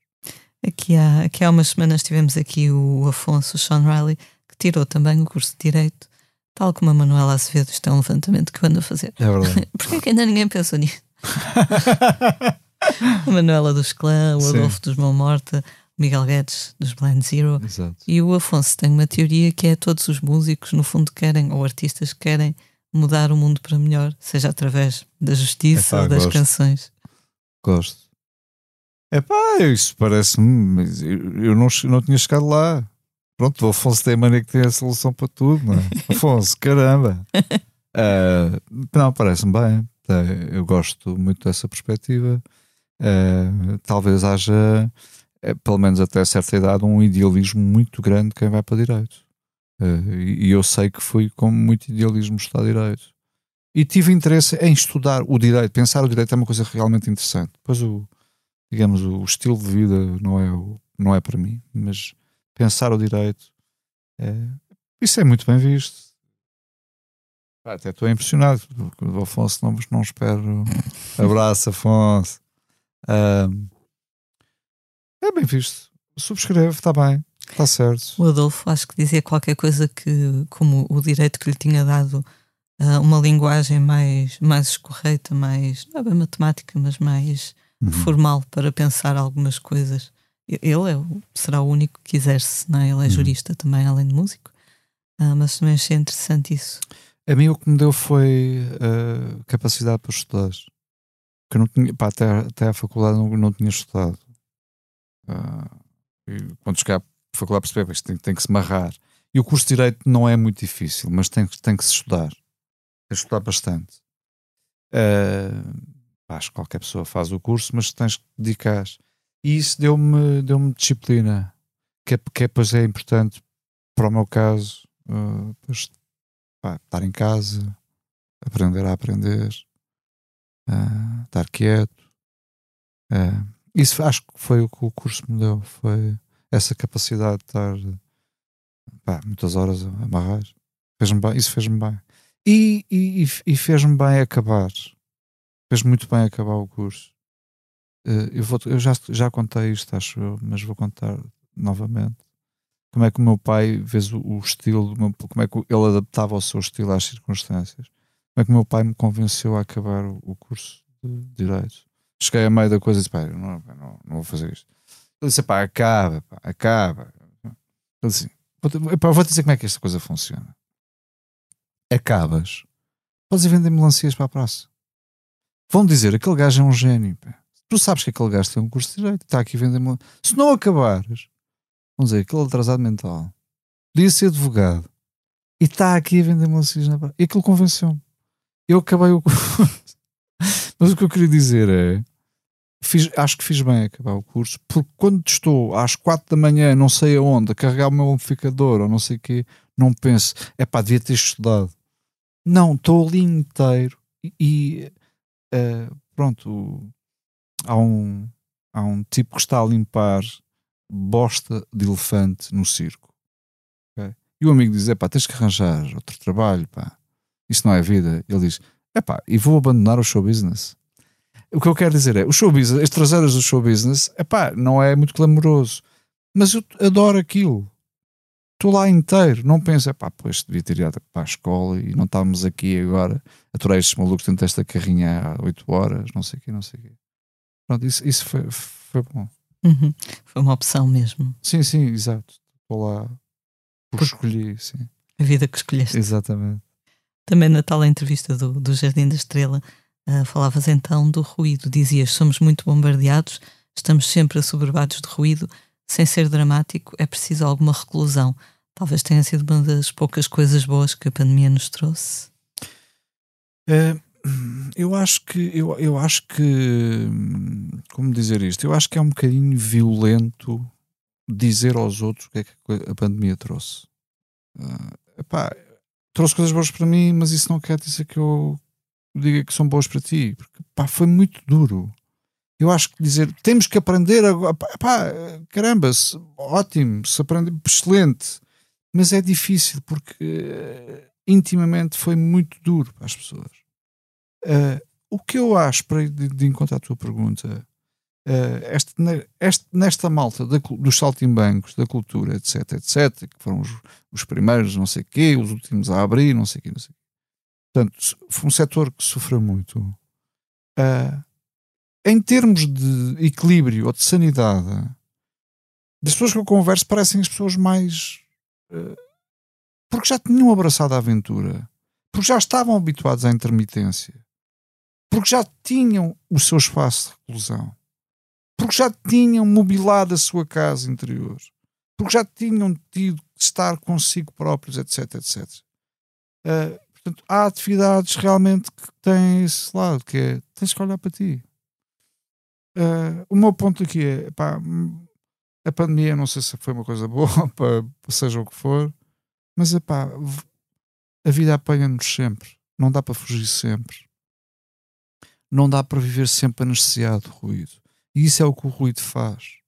Aqui há, aqui há umas semanas tivemos aqui o Afonso Sean Riley, que tirou também o curso de Direito, tal como a Manuela Acevedo. Isto é um levantamento que eu ando a fazer. É verdade. Porquê que ainda ninguém pensou nisso? a Manuela dos Clã, o Adolfo Sim. dos Mão Morta, o Miguel Guedes dos Blind Zero. Exato. E o Afonso tem uma teoria que é todos os músicos, no fundo, querem, ou artistas querem mudar o mundo para melhor, seja através da justiça ou das gosto. canções. Gosto. É pá, isso parece-me. Eu não, não tinha chegado lá. Pronto, o Afonso tem a mania que tem a solução para tudo, não é? Afonso, caramba! Uh, não, parece-me bem. Eu gosto muito dessa perspectiva. Uh, talvez haja, pelo menos até certa idade, um idealismo muito grande de quem vai para direito. Uh, e eu sei que fui com muito idealismo estudar direito. E tive interesse em estudar o direito, pensar o direito é uma coisa realmente interessante. Depois o, digamos, o estilo de vida não é, não é para mim, mas pensar o direito, é, isso é muito bem visto. Até estou impressionado, porque o Afonso não, não espero. Abraço, Afonso. Um, é bem visto. Subscreve, está bem, está certo. O Adolfo acho que dizia qualquer coisa que, como o direito que lhe tinha dado uh, uma linguagem mais, mais correta, mais, não é bem matemática, mas mais uhum. formal para pensar algumas coisas. Ele é, será o único que exerce, não é? Ele é uhum. jurista também, além de músico. Uh, mas também achei interessante isso. A mim o que me deu foi uh, capacidade para estudar. Que não tinha, pá, até, até à faculdade não, não tinha estudado. Uh, quando chegar faculdade perceber, isto tem, tem, que se marrar. E o curso de Direito não é muito difícil, mas tem, tem que se estudar. Tem que estudar bastante. Uh, acho que qualquer pessoa faz o curso, mas tens que dedicar. E isso deu-me deu disciplina, que é, que é, pois é importante para o meu caso. Uh, pois, pá, estar em casa, aprender a aprender, uh, estar quieto. Uh, isso acho que foi o que o curso me deu, foi essa capacidade de estar pá, muitas horas a amarrar. Fez bem, isso fez-me bem. E, e, e fez-me bem acabar. Fez muito bem acabar o curso. Uh, eu, vou, eu já, já contei isto, acho eu, mas vou contar novamente como é que o meu pai vês o, o estilo, como é que ele adaptava o seu estilo às circunstâncias. Como é que o meu pai me convenceu a acabar o, o curso de Direito. Cheguei a meio da coisa e disse, pai, não, não, não, vou fazer isto. Ele disse, pá, acaba, pá, acaba. Ele disse, vou, pá, vou dizer como é que esta coisa funciona. Acabas, podes ir vender melancias para a praça. Vão dizer, aquele gajo é um gênio, pá. Tu sabes que aquele gajo tem um curso de Direito, está aqui melancias. Se não acabares, vamos dizer, aquele atrasado mental, podia ser advogado e está aqui a vender melancias na praia. E aquilo convenceu-me. Eu acabei o curso. Mas o que eu queria dizer é. Fiz, acho que fiz bem acabar o curso, porque quando estou às quatro da manhã, não sei aonde, a carregar o meu amplificador ou não sei o quê, não penso, é pá, devia ter estudado. Não, estou ali inteiro e, uh, pronto, há um, há um tipo que está a limpar bosta de elefante no circo. Okay? E o amigo diz: é pá, tens que arranjar outro trabalho, pá. Isso não é vida. Ele diz: é pá, e vou abandonar o show business. O que eu quero dizer é: o show business, as traseiras do show business, é pá, não é muito glamouroso, mas eu adoro aquilo. Estou lá inteiro, não penso, é pá, pois devia ter ido para a escola e não estávamos aqui agora a aturar estes malucos dentro desta carrinha há 8 horas, não sei o quê, não sei o quê. Pronto, isso, isso foi, foi bom. Uhum. Foi uma opção mesmo. Sim, sim, exato. Estou lá por, por escolhi, sim. A vida que escolheste. Exatamente. Também na tal entrevista do, do Jardim da Estrela, uh, falavas então do ruído. Dizias: somos muito bombardeados, estamos sempre assoberbados de ruído. Sem ser dramático, é preciso alguma reclusão. Talvez tenha sido uma das poucas coisas boas que a pandemia nos trouxe. É, eu acho que eu, eu acho que como dizer isto? Eu acho que é um bocadinho violento dizer aos outros o que é que a pandemia trouxe. Uh, epá, trouxe coisas boas para mim, mas isso não quer dizer que eu diga que são boas para ti, porque pá, foi muito duro. Eu acho que dizer temos que aprender agora, pá, caramba, se, ótimo, se aprender, excelente, mas é difícil porque uh, intimamente foi muito duro para as pessoas. Uh, o que eu acho, para de, de encontrar a tua pergunta, uh, este, este, nesta malta da, dos saltimbancos, da cultura, etc, etc, que foram os, os primeiros, não sei o quê, os últimos a abrir, não sei o quê, não sei o quê. Portanto, foi um setor que sofreu muito. Uh, em termos de equilíbrio ou de sanidade, das pessoas que eu converso parecem as pessoas mais. Uh, porque já tinham abraçado a aventura, porque já estavam habituados à intermitência, porque já tinham o seu espaço de reclusão, porque já tinham mobilado a sua casa interior, porque já tinham tido estar consigo próprios, etc, etc. portanto, há atividades realmente que têm esse lado, que é, tens que olhar para ti. Uh, o meu ponto aqui é, pá, a pandemia não sei se foi uma coisa boa, para, seja o que for, mas a vida apanha-nos sempre. Não dá para fugir sempre. Não dá para viver sempre anestesiado de ruído. E isso é o que o ruído faz.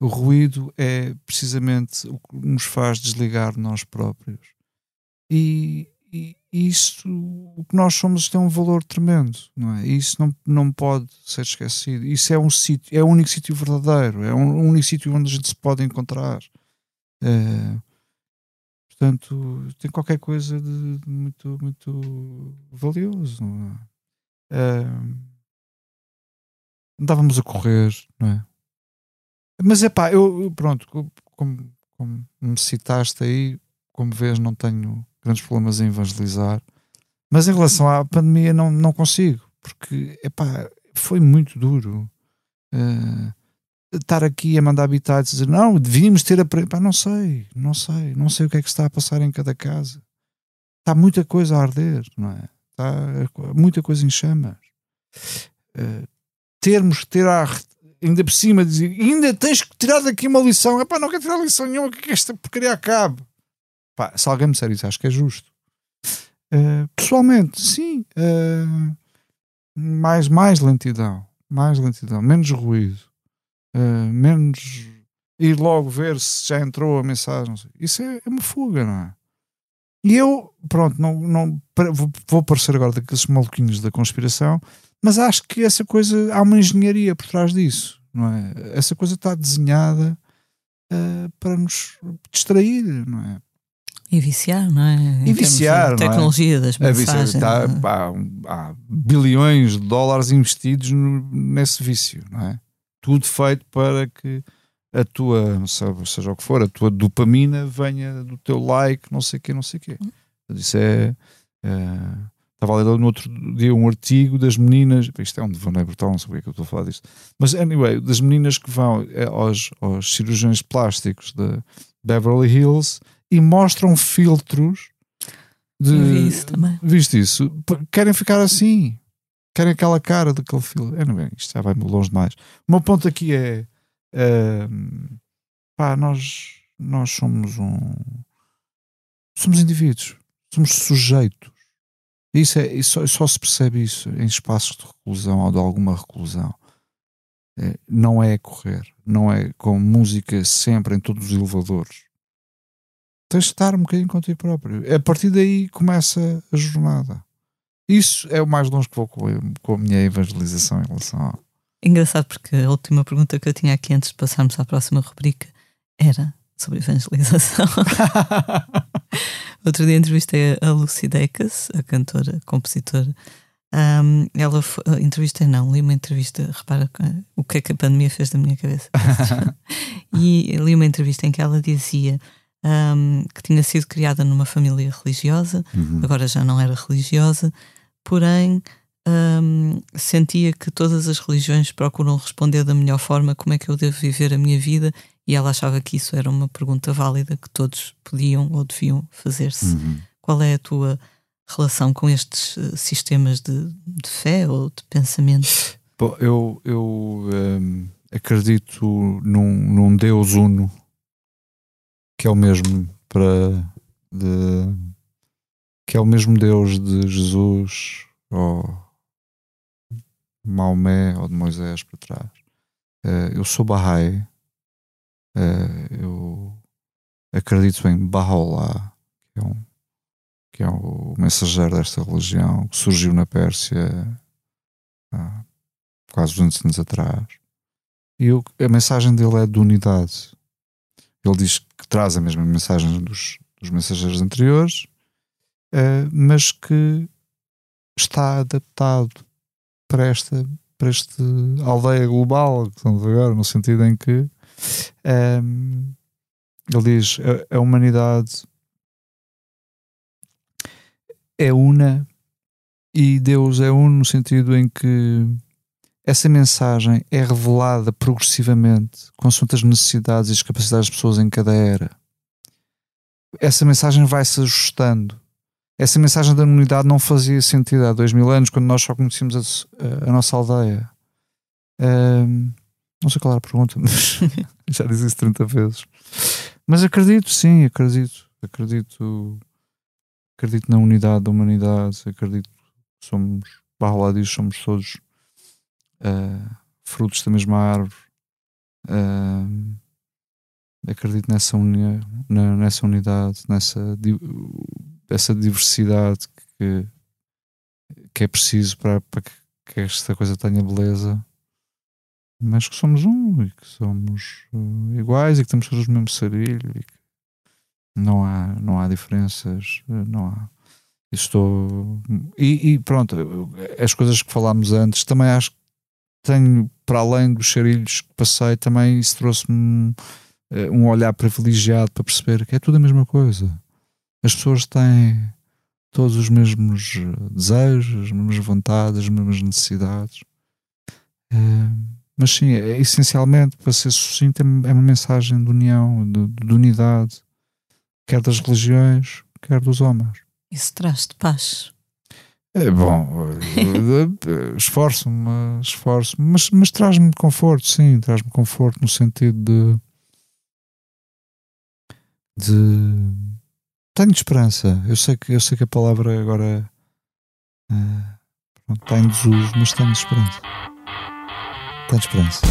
O ruído é precisamente o que nos faz desligar de nós próprios. E, e, isso, o que nós somos, tem um valor tremendo, não é? isso não, não pode ser esquecido. Isso é um sítio, é o único sítio verdadeiro, é um, único sítio onde a gente se pode encontrar. É, portanto, tem qualquer coisa de, de muito, muito valioso, não é? é? Andávamos a correr, não é? Mas é pá, eu, pronto, como, como me citaste aí, como vês, não tenho grandes problemas em evangelizar. Mas em relação à pandemia, não, não consigo, porque epá, foi muito duro. Uh, estar aqui a mandar habitats dizer não, devíamos ter a. Epá, não sei, não sei, não sei o que é que está a passar em cada casa. Está muita coisa a arder, não é? Está muita coisa em chamas. Uh, termos que tirar, ainda por cima, dizer ainda tens que tirar daqui uma lição. Epá, não quero tirar lição nenhuma, que esta porcaria acabe. Pá, se alguém me disser isso, acho que é justo. Uh, pessoalmente, sim. Uh, mais, mais lentidão. Mais lentidão. Menos ruído. Uh, menos ir logo ver se já entrou a mensagem. Isso é, é, uma fuga, não é? E eu, pronto, não, não vou, vou parecer agora daqueles maluquinhos da conspiração, mas acho que essa coisa, há uma engenharia por trás disso, não é? Essa coisa está desenhada uh, para nos distrair, não é? E viciar, não é? E viciar, tecnologia das mensagens. Tá, há, há, bilhões de dólares investidos no, nesse vício, não é? Tudo feito para que a tua, seja o que for, a tua dopamina venha do teu like, não sei o quê, não sei o quê. Isso é, é estava a ler no outro dia um artigo das meninas, isto é um devaneio brutal, não sei porque é que eu estou a falar disto, mas anyway, das meninas que vão é, aos, aos cirurgiões plásticos de Beverly Hills e mostram filtros de. Eu vi isso também. Viste isso? Querem ficar assim. Querem aquela cara daquele filtro. É, não bem, isto já vai longe demais. O meu ponto aqui é. Uh, pá, nós, nós somos um. Somos indivíduos. Somos sujeitos. Isso é, isso, só se percebe isso em espaços de reclusão ou de alguma reclusão. É, não é correr, não é com música sempre em todos os elevadores tens de estar um bocadinho contigo próprio. A partir daí começa a jornada. Isso é o mais longe que vou com, a minha evangelização em relação a. Engraçado porque a última pergunta que eu tinha aqui antes de passarmos à próxima rubrica era sobre evangelização. Outro dia entrevistei a Lucy Decas, a cantora, compositora. Um, ela entrevistei não, li uma entrevista, repara o que é que a pandemia fez da minha cabeça. e li uma entrevista em que ela dizia um, que tinha sido criada numa família religiosa, uhum. agora já não era religiosa, porém um, sentia que todas as religiões procuram responder da melhor forma como é que eu devo viver a minha vida e ela achava que isso era uma pergunta válida que todos podiam ou deviam fazer-se. Uhum. Qual é a tua relação com estes uh, sistemas de, de, fé ou de pensamento? Bom, eu, eu um, acredito num, num Deus uno que é o mesmo para de, que é o mesmo Deus de Jesus ou Maomé ou de Moisés para trás. Uh, eu sou Bahá'í, uh, eu acredito em Baha'u'llah, que é, um, que é o mensageiro desta religião, que surgiu na Pérsia há quase 200 anos atrás. E a mensagem dele é de unidade. Ele diz que traz a mesma mensagem dos, dos mensageiros anteriores, uh, mas que está adaptado para esta para esta aldeia global que estamos agora, no sentido em que um, ehm, ele diz a, a humanidade é una e Deus é uno no sentido em que essa mensagem é revelada progressivamente consoante as necessidades e as capacidades das pessoas em cada era. essa mensagem vai se ajustando. Essa mensagem da unidade não fazia sentido há dois mil anos, quando nós só conhecíamos a, a, nossa aldeia. Um, não sei qual era a pergunta, mas já disse isso 30 vezes. Mas acredito, sim, acredito. Acredito, acredito na unidade da humanidade. Acredito que somos, barra lá diz, somos todos uh, frutos da mesma árvore. Uh, acredito nessa, uni nessa unidade, nessa essa diversidade que, que é preciso para, para que esta coisa tenha beleza mas que somos um e que somos uh, iguais e que temos todos o mesmo sarilho e que não há, não há diferenças, não há. Estou. E, e, pronto, as coisas que falámos antes também acho que tenho, para além dos sarilhos que passei, também isso trouxe-me um, uh, um olhar privilegiado para perceber que é tudo a mesma coisa. As pessoas têm todos os mesmos desejos, as mesmas vontades, as mesmas necessidades. Uh, mas sim, é, essencialmente, para ser sucinto, é, é uma mensagem de união, de, de unidade, quer das religiões, quer dos homens. Isso traz-te paz. É bom, esforço-me, esforço-me, mas, mas traz-me conforto, sim, traz-me conforto no sentido de, de tenho esperança. Eu sei que eu sei que a palavra agora uh, pronto, está em desuso, mas tenho esperança tanta esperança.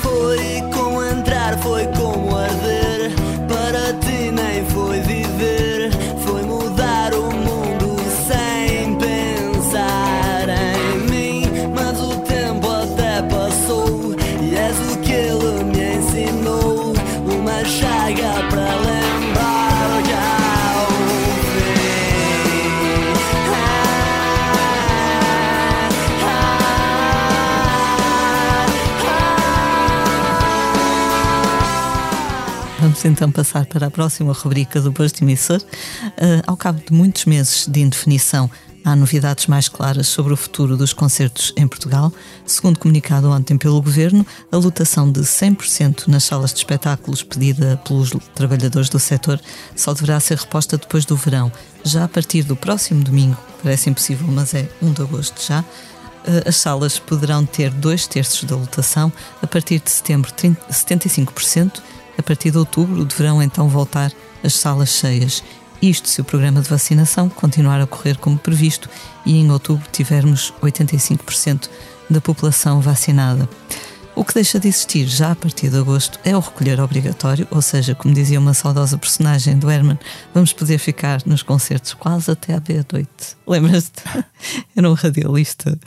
Foi como entrar, foi como Vamos então passar para a próxima rubrica do Posto Emissor. Uh, ao cabo de muitos meses de indefinição, há novidades mais claras sobre o futuro dos concertos em Portugal. Segundo comunicado ontem pelo Governo, a lotação de 100% nas salas de espetáculos pedida pelos trabalhadores do setor só deverá ser reposta depois do verão, já a partir do próximo domingo. Parece impossível, mas é 1 de agosto já. Ah, as salas poderão ter dois terços da lotação, a partir de setembro 30, 75%, a partir de outubro deverão então voltar as salas cheias. Isto se o programa de vacinação continuar a correr como previsto e em outubro tivermos 85% da população vacinada. O que deixa de existir já a partir de agosto é o recolher obrigatório, ou seja, como dizia uma saudosa personagem do Herman, vamos poder ficar nos concertos quase até à meia-noite. Lembras-te? Era um radialista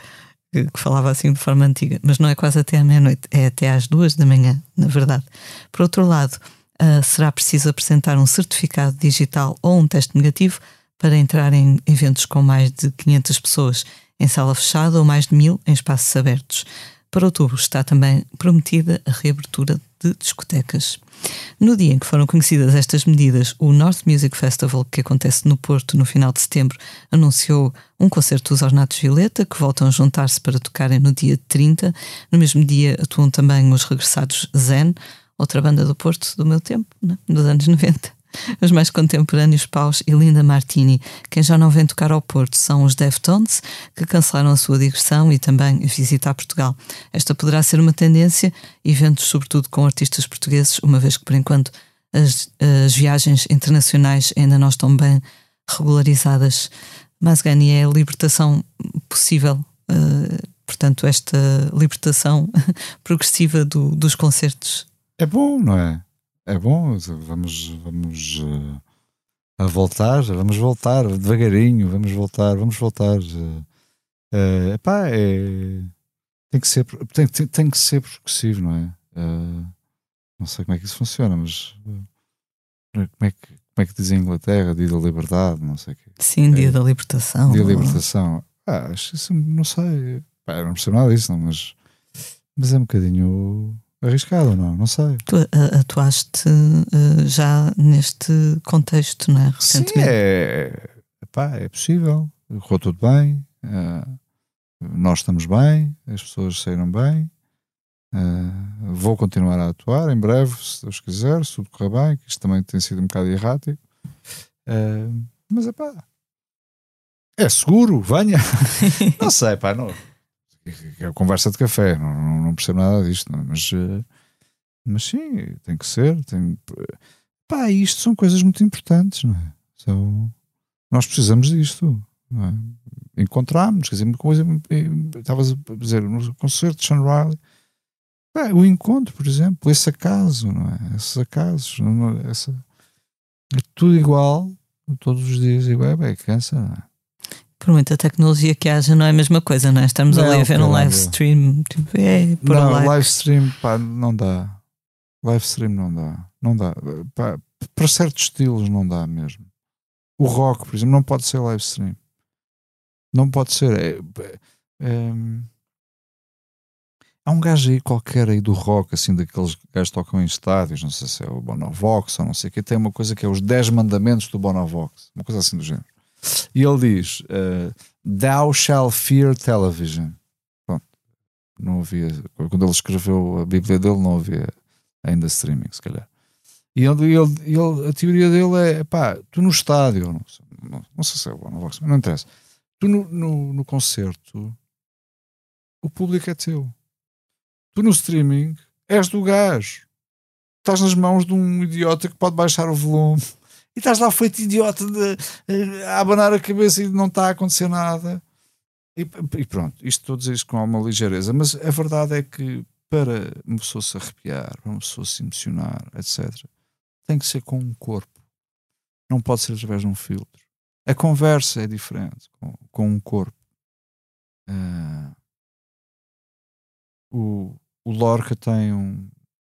que, que, falava assim de forma antiga, mas não é quase até à meia-noite, é até às duas da manhã, na verdade. Por outro lado, uh, será preciso apresentar um certificado digital ou um teste negativo para entrar em eventos com mais de 500 pessoas em sala fechada ou mais de mil em espaços abertos. Para outubro está também prometida a reabertura de discotecas. No dia em que foram conhecidas estas medidas, o North Music Festival, que acontece no Porto no final de setembro, anunciou um concerto dos Ornatos Violeta, que voltam a juntar-se para tocarem no dia 30. No mesmo dia atuam também os regressados Zen, outra banda do Porto do meu tempo, né? dos anos 90. Os mais contemporâneos Paus e Linda Martini. Quem já não vem tocar ao Porto são os Deftones, que cancelaram a sua digressão e também visitar Portugal. Esta poderá ser uma tendência, eventos sobretudo com artistas portugueses, uma vez que por enquanto as, as viagens internacionais ainda não estão bem regularizadas. Mas Gani é a libertação possível, uh, portanto, esta libertação progressiva do, dos concertos. É bom, não é? É bom, vamos, vamos uh, a voltar, vamos voltar devagarinho, vamos voltar, vamos voltar. Uh, epá, é, tem, que ser, tem, tem, tem, que ser progressivo, não é? Uh, não sei como é que isso funciona, mas uh, como é que, como é que diz em Inglaterra? Dia da liberdade, não sei o quê. Sim, dia é, da libertação. Dia da libertação. Ah, acho isso, não sei. Pá, não percebo nada disso, não, mas, mas é um bocadinho arriscado, não? Não sei. Tu atuaste uh, já neste contexto, não é? Recentemente. Sim, é, epá, é possível. Correu tudo bem. Uh, nós estamos bem, as pessoas saíram bem. Uh, vou continuar a atuar em breve, se Deus quiser, se tudo correr bem, que isto também tem sido um bocado errático. Mas é pá, é seguro, venha. não sei, pá, não. É conversa de café, não, não, não percebo nada disto, não, mas, uh, mas sim, tem que ser. Tem, pá, isto são coisas muito importantes, não é? São, nós precisamos disto. Não é? Encontramos, quer dizer, coisa. Estavas a dizer, no concerto de Sean Riley é, o encontro, por exemplo, esse acaso, não é? Esses acasos, não, é? essa, é tudo igual, todos os dias igual, é bem, cansa, não é? Por muita tecnologia que haja, não é a mesma coisa, não é? Estamos não, ali a ver um live stream, tipo, é, por não, like. live stream, pá, não dá. Live stream não dá, não dá. Pá, para certos estilos não dá mesmo. O rock, por exemplo, não pode ser live stream. Não pode ser. É, é, é Há um gajo aí qualquer aí do rock, assim, daqueles gajos que tocam em estádios, não sei se é o Bonovox ou não sei o que, tem uma coisa que é os 10 mandamentos do Bonovox, uma coisa assim do género. E ele diz: uh, Thou shall fear television. Pronto, não havia, quando ele escreveu a Bíblia dele, não havia ainda streaming, se calhar. E ele, ele, ele, a teoria dele é: pá, tu no estádio, não, não, não sei se é o Bonovox, mas não interessa. Tu no, no, no concerto, o público é teu Tu no streaming és do gajo. Estás nas mãos de um idiota que pode baixar o volume e estás lá feito idiota de, de, a abanar a cabeça e não está a acontecer nada. E, e pronto, isto estou a dizer isto com alguma ligeireza, mas a verdade é que para uma pessoa se arrepiar, para uma pessoa se emocionar, etc., tem que ser com um corpo. Não pode ser através de um filtro. A conversa é diferente com, com um corpo. Uh, o, o Lorca tem um,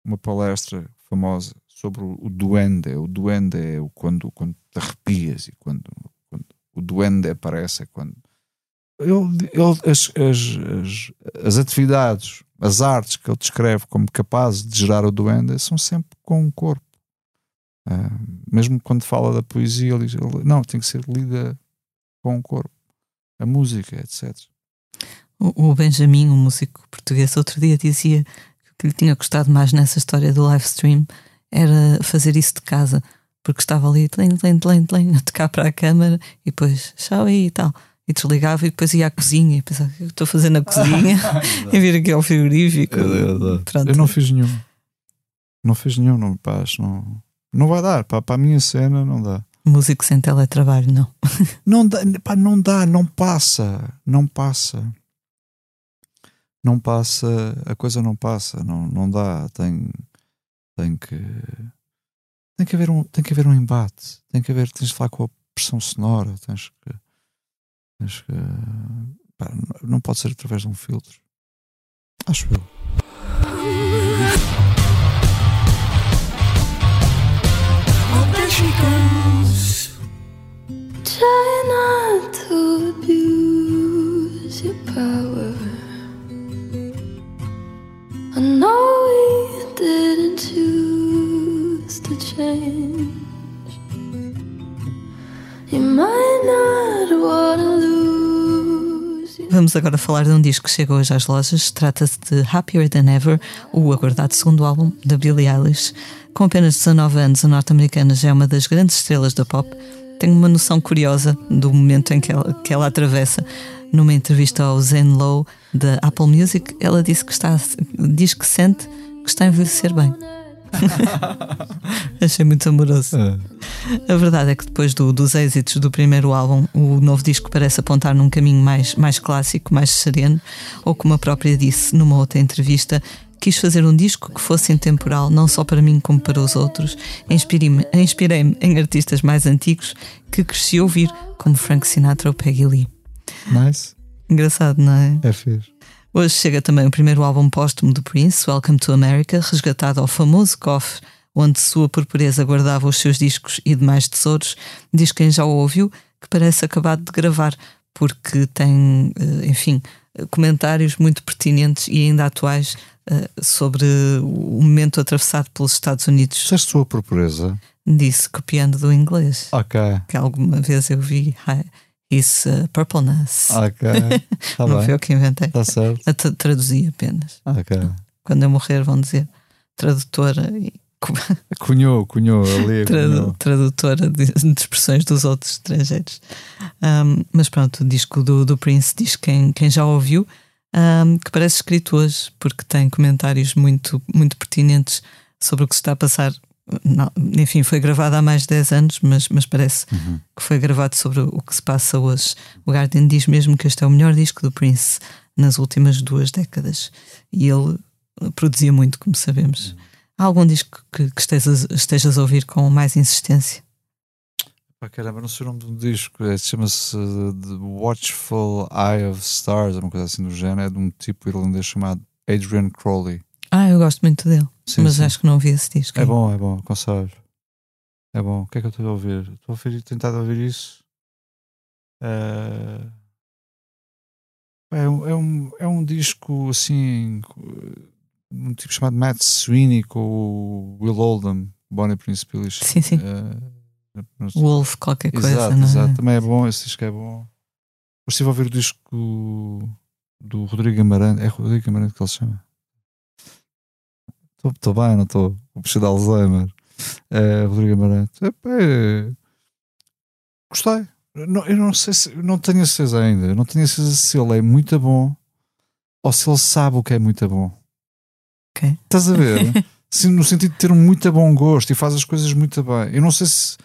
uma palestra famosa sobre o, o duende. O duende é o, quando, quando te arrepias e quando, quando o duende aparece é quando ele, ele, as, as, as, as, atividades, as artes que ele descreve como capazes de gerar o duende são sempre com um corpo. Uh, mesmo quando fala da poesia, ele diz: não, tem que ser lida com o corpo, a música, etc. O, Benjamin, um músico português, outro dia dizia o que lhe tinha gostado mais nessa história do live stream era fazer isso de casa, porque estava ali tlen, tlen, tlen, tlen, a tocar para a câmara e depois tchau aí e tal. E desligava e depois ia à cozinha e pensava, o que estou fazendo na cozinha? e vir aqui ao frigorífico. É, é, é. Eu não fiz nenhum. Não fiz nenhum, não, pá, não, não vai dar. Pá, para a minha cena não dá. Músico sem teletrabalho, não. não dá, pá, não dá, não passa, não passa não passa, a coisa não passa, não, não dá, tem, tem que tem que haver um, tem que haver um embate, tem que haver, tens de falar com a pressão sonora, tens que, tens que pá, não pode ser através de um filtro. Acho eu. Try not to abuse your power. I know didn't choose to change. You might not wanna lose. Vamos agora falar de um disco que chegou hoje às lojas. Trata-se de Happier Than Ever, o aguardado segundo álbum da Billie Eilish. Com apenas 19 anos, a norte-americana já é uma das grandes estrelas da pop. Tenho uma noção curiosa do momento em que ela, que ela atravessa. Numa entrevista ao Zen Low da Apple Music, ela disse que está, diz que sente que está a envelhecer bem. Achei muito amoroso. É. A verdade é que depois do, dos êxitos do primeiro álbum, o novo disco parece apontar num caminho mais, mais clássico, mais sereno, ou como a própria disse numa outra entrevista, quis fazer um disco que fosse intemporal, não só para mim como para os outros. Inspirei-me inspirei em artistas mais antigos que cresci a ouvir, como Frank Sinatra ou Peggy Lee. Nice. Engraçado, não é? É fixe. Hoje chega também o primeiro álbum póstumo do Prince, Welcome to America, resgatado ao famoso cofre onde sua purpureza guardava os seus discos e demais tesouros. Diz quem já o ouviu que parece acabado de gravar, porque tem, eh, enfim, comentários muito pertinentes e ainda atuais eh, sobre o momento atravessado pelos Estados Unidos. Disseste sua purpureza? Disse, copiando do inglês. Ok. Que alguma vez eu vi isso, uh, purpleness. Ok. Tá Não foi eu que inventei. Está certo. Traduzi apenas. Ok. quando eu morrer, vão dizer tradutora e cunhou, cunhou ali. Tradu tradutora de, de, expressões dos outros estrangeiros. Um, mas pronto, o disco do, do Prince diz quem, quem já ouviu um, que parece escrito hoje, porque tem comentários muito, muito pertinentes sobre o que se está a passar. Não, enfim, foi gravado há mais de 10 anos, mas, mas parece uhum. que foi gravado sobre o que se passa hoje. O Guardian diz mesmo que este é o melhor disco do Prince nas últimas duas décadas. E ele produzia muito, como sabemos. Uhum. Há algum disco que, que estejas, estejas a ouvir com mais insistência? Pá, caramba, não sei o nome do disco. É, Chama-se The Watchful Eye of Stars, uma coisa assim do género. É de um tipo irlandês chamado Adrian Crowley. Ah, eu gosto muito dele, sim, mas sim. acho que não ouvi esse disco. É bom, é bom, aconselho. É bom. O que é que eu estou a ouvir? Estou a ouvir, tentar ouvir isso. Uh... É, um, é, um, é um disco assim. Um tipo chamado Matt Sweeney com o Will Oldham, Bonnie Prince Billy. Sim, sim. Uh, Wolf, qualquer coisa. Exato, não é? exato. Também é bom, esse disco é bom. Depois estive a ouvir o disco do Rodrigo Amarante. É Rodrigo Amarante que ele se chama? Estou bem, não estou? O bicho de Alzheimer. É, Rodrigo Amarante. É, é, gostei. Não, eu não sei se. Não tenho a certeza ainda. Não tenho a certeza se ele é muito bom ou se ele sabe o que é muito bom. Okay. Estás a ver? Sim, no sentido de ter um muito bom gosto e faz as coisas muito bem. Eu não sei se.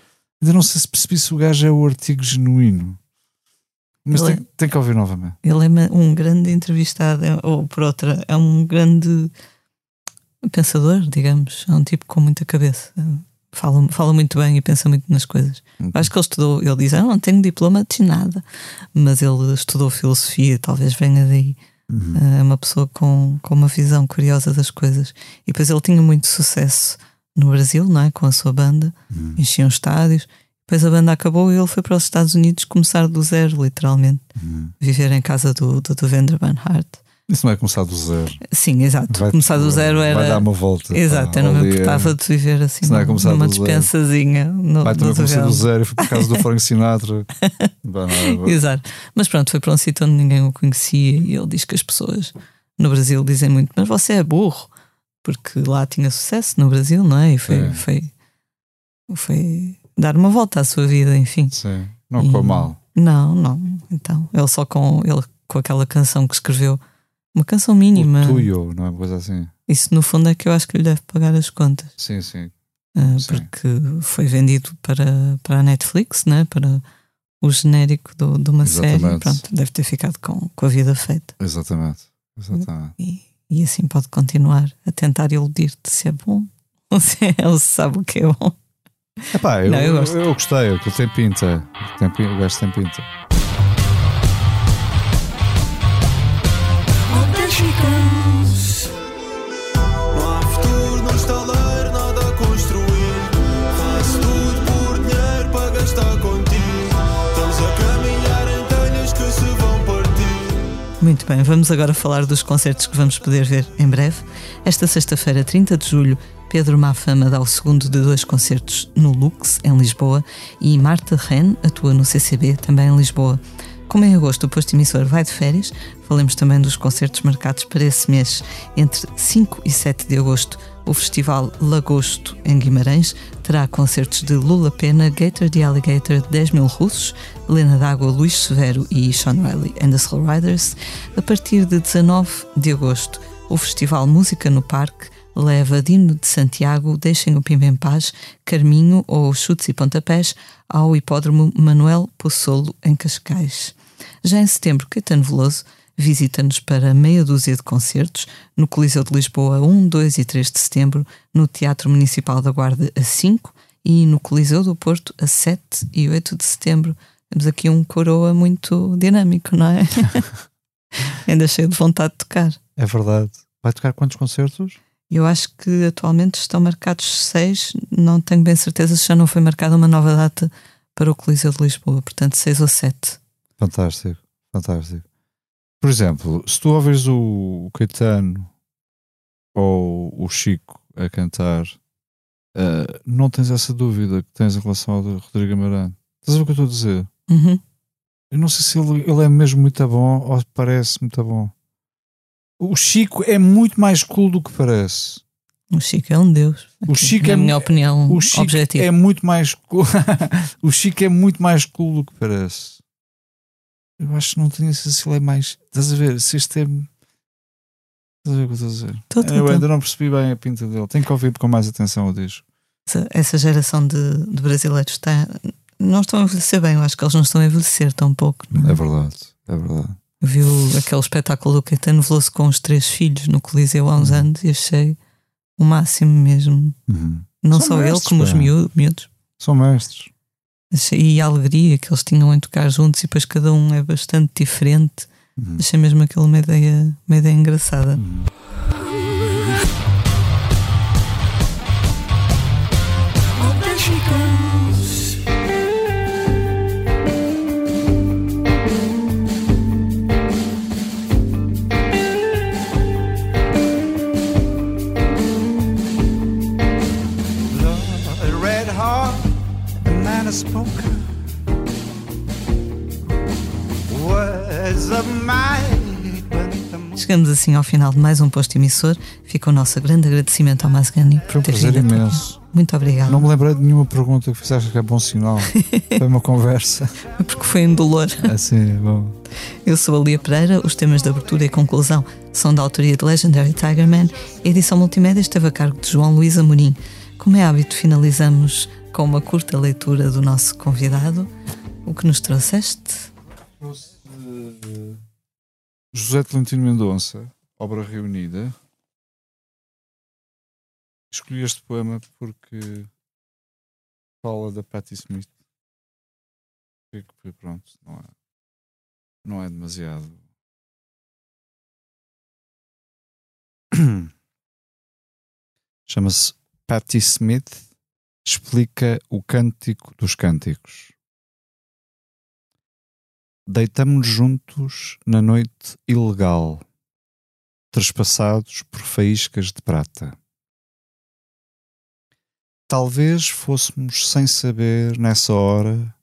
Ainda não sei se percebi se o gajo é o artigo genuíno. Mas tem, é, tem, que ouvir novamente. Ele é um grande entrevistado, ou por outra, é um grande pensador, digamos. É um tipo com muita cabeça. Fala, fala muito bem e pensa muito nas coisas. Uhum. Acho que ele estudou, ele diz: ah, não tenho diploma de nada, mas ele estudou filosofia, talvez venha daí. Uhum. É uma pessoa com, com uma visão curiosa das coisas. E depois ele tinha muito sucesso no Brasil, não é? Com a sua banda, uhum. enchiam estádios. Depois a banda acabou e ele foi para os Estados Unidos começar do zero, literalmente. Uhum. Viver em casa do, do, do Vander Van Hart. Isso não é começar do zero. Sim, exato. Vai, começar do zero era. Vai dar uma volta. Exato, eu não me importava de viver assim não é começar numa dispensazinha. No, vai também começar do zero e foi por causa do Frank Sinatra. exato. Mas pronto, foi para um sítio onde ninguém o conhecia e ele diz que as pessoas no Brasil dizem muito, mas você é burro, porque lá tinha sucesso no Brasil, não é? E foi, é. foi, foi dar uma volta à sua vida, enfim. Sim, não ficou mal. Não, não. Então, ele só com, ele, com aquela canção que escreveu uma canção mínima. O tuyo, não é uma coisa assim. Isso no fundo é que eu acho que lhe deve pagar as contas. Sim, sim. Uh, sim. Porque foi vendido para, para a Netflix, né? para o genérico do, de uma Exatamente. série. Pronto, deve ter ficado com, com a vida feita. Exatamente. Exatamente. E, e assim pode continuar a tentar iludir-te se é bom ou se ele sabe o que é bom. Epá, eu, não, eu, eu, eu gostei, o tem pinta. Tem, o gajo tem pinta. Muito bem, vamos agora falar dos concertos que vamos poder ver em breve. Esta sexta-feira, 30 de julho, Pedro Mafama dá o segundo de dois concertos no Lux, em Lisboa, e Marta Ren atua no CCB, também em Lisboa. Como em agosto o posto emissor vai de férias, falemos também dos concertos marcados para esse mês. Entre 5 e 7 de agosto, o Festival Lagosto, em Guimarães, terá concertos de Lula Pena, Gator the Alligator, 10 mil russos, Lena D'Água, Luís Severo e Sean Riley and the Soul Riders. A partir de 19 de agosto, o Festival Música no Parque leva Dino de Santiago, Deixem o Pimba em Paz, Carminho ou Chutes e Pontapés ao Hipódromo Manuel Poçolo, em Cascais. Já em setembro, Caetano Veloso visita-nos para meia dúzia de concertos no Coliseu de Lisboa 1, 2 e 3 de setembro, no Teatro Municipal da Guarda a 5 e no Coliseu do Porto a 7 e 8 de setembro. Temos aqui um coroa muito dinâmico, não é? Ainda cheio de vontade de tocar. É verdade. Vai tocar quantos concertos? Eu acho que atualmente estão marcados seis, não tenho bem certeza se já não foi marcada uma nova data para o Coliseu de Lisboa, portanto seis ou sete. Fantástico, fantástico. Por exemplo, se tu ouves o Caetano ou o Chico a cantar, uh, não tens essa dúvida que tens em relação ao Rodrigo Amarante. Estás a ver o que eu estou a dizer? Uhum. Eu não sei se ele, ele é mesmo muito bom ou parece muito bom. O Chico é muito mais cool do que parece. O Chico é um deus. O Chico na é, minha opinião, o Chico objetiva. é muito mais cool. o Chico é muito mais cool do que parece. Eu acho que não tenho se ele é mais. Estás a ver? Se este é. Estás a ver o que eu estou a dizer? Tô, tô, eu tô. ainda não percebi bem a pinta dele. Tenho que ouvir com mais atenção o disco. Essa, essa geração de, de brasileiros está. Não estão a envelhecer bem, eu acho que eles não estão a envelhecer tão pouco. é? É verdade, é verdade. Eu vi o- aquele espetáculo do Caetano Veloso com os três filhos no Coliseu há uns Uhum. anos e achei o máximo mesmo. Uhum. Não São só ele, mestres, como os pá. miú- miúdos. São mestres. Achei, e a alegria que eles tinham em tocar juntos e depois cada um é bastante diferente. Uhum. Achei mesmo aquilo uma ideia, uma ideia engraçada. Uhum. Smoker. Words of the Chegamos assim ao final de mais um posto emissor. Fica o nosso grande agradecimento ao Masgani um por ter vindo. aqui. imenso. Muito obrigado. Não me lembrei de nenhuma pergunta que fizeste que é bom sinal. Foi uma conversa. Porque foi em dolor. Assim, bom. Eu sou a Lia Pereira. Os temas de abertura e conclusão são da autoria de Legendary Tigerman. A edição multimédia esteve a cargo de João Luís Amorim. Como é hábito, finalizamos com uma curta leitura do nosso convidado. O que nos trouxeste? José Tolentino Mendonça, obra reunida. Escolhi este poema porque fala da Patti Smith. Fico pronto, não é, não é demasiado. Chama-se Patti Smith explica o cântico dos cânticos. Deitamo-nos juntos na noite ilegal, trespassados por faíscas de prata. Talvez fôssemos, sem saber, nessa hora,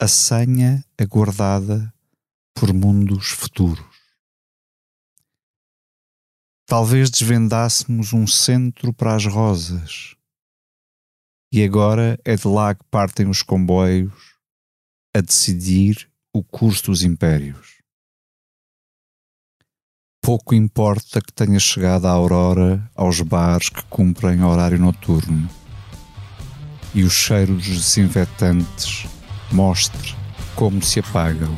a senha aguardada por mundos futuros. Talvez desvendássemos um centro para as rosas, e agora é de lá que partem os comboios a decidir o curso dos impérios. Pouco importa que tenha chegado a aurora aos bares que cumprem horário noturno e o cheiro dos desinfetantes mostre como se apagam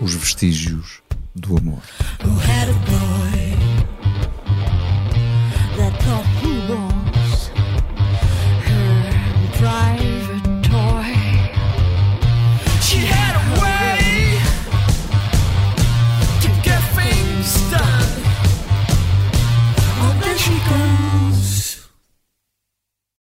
os vestígios do amor.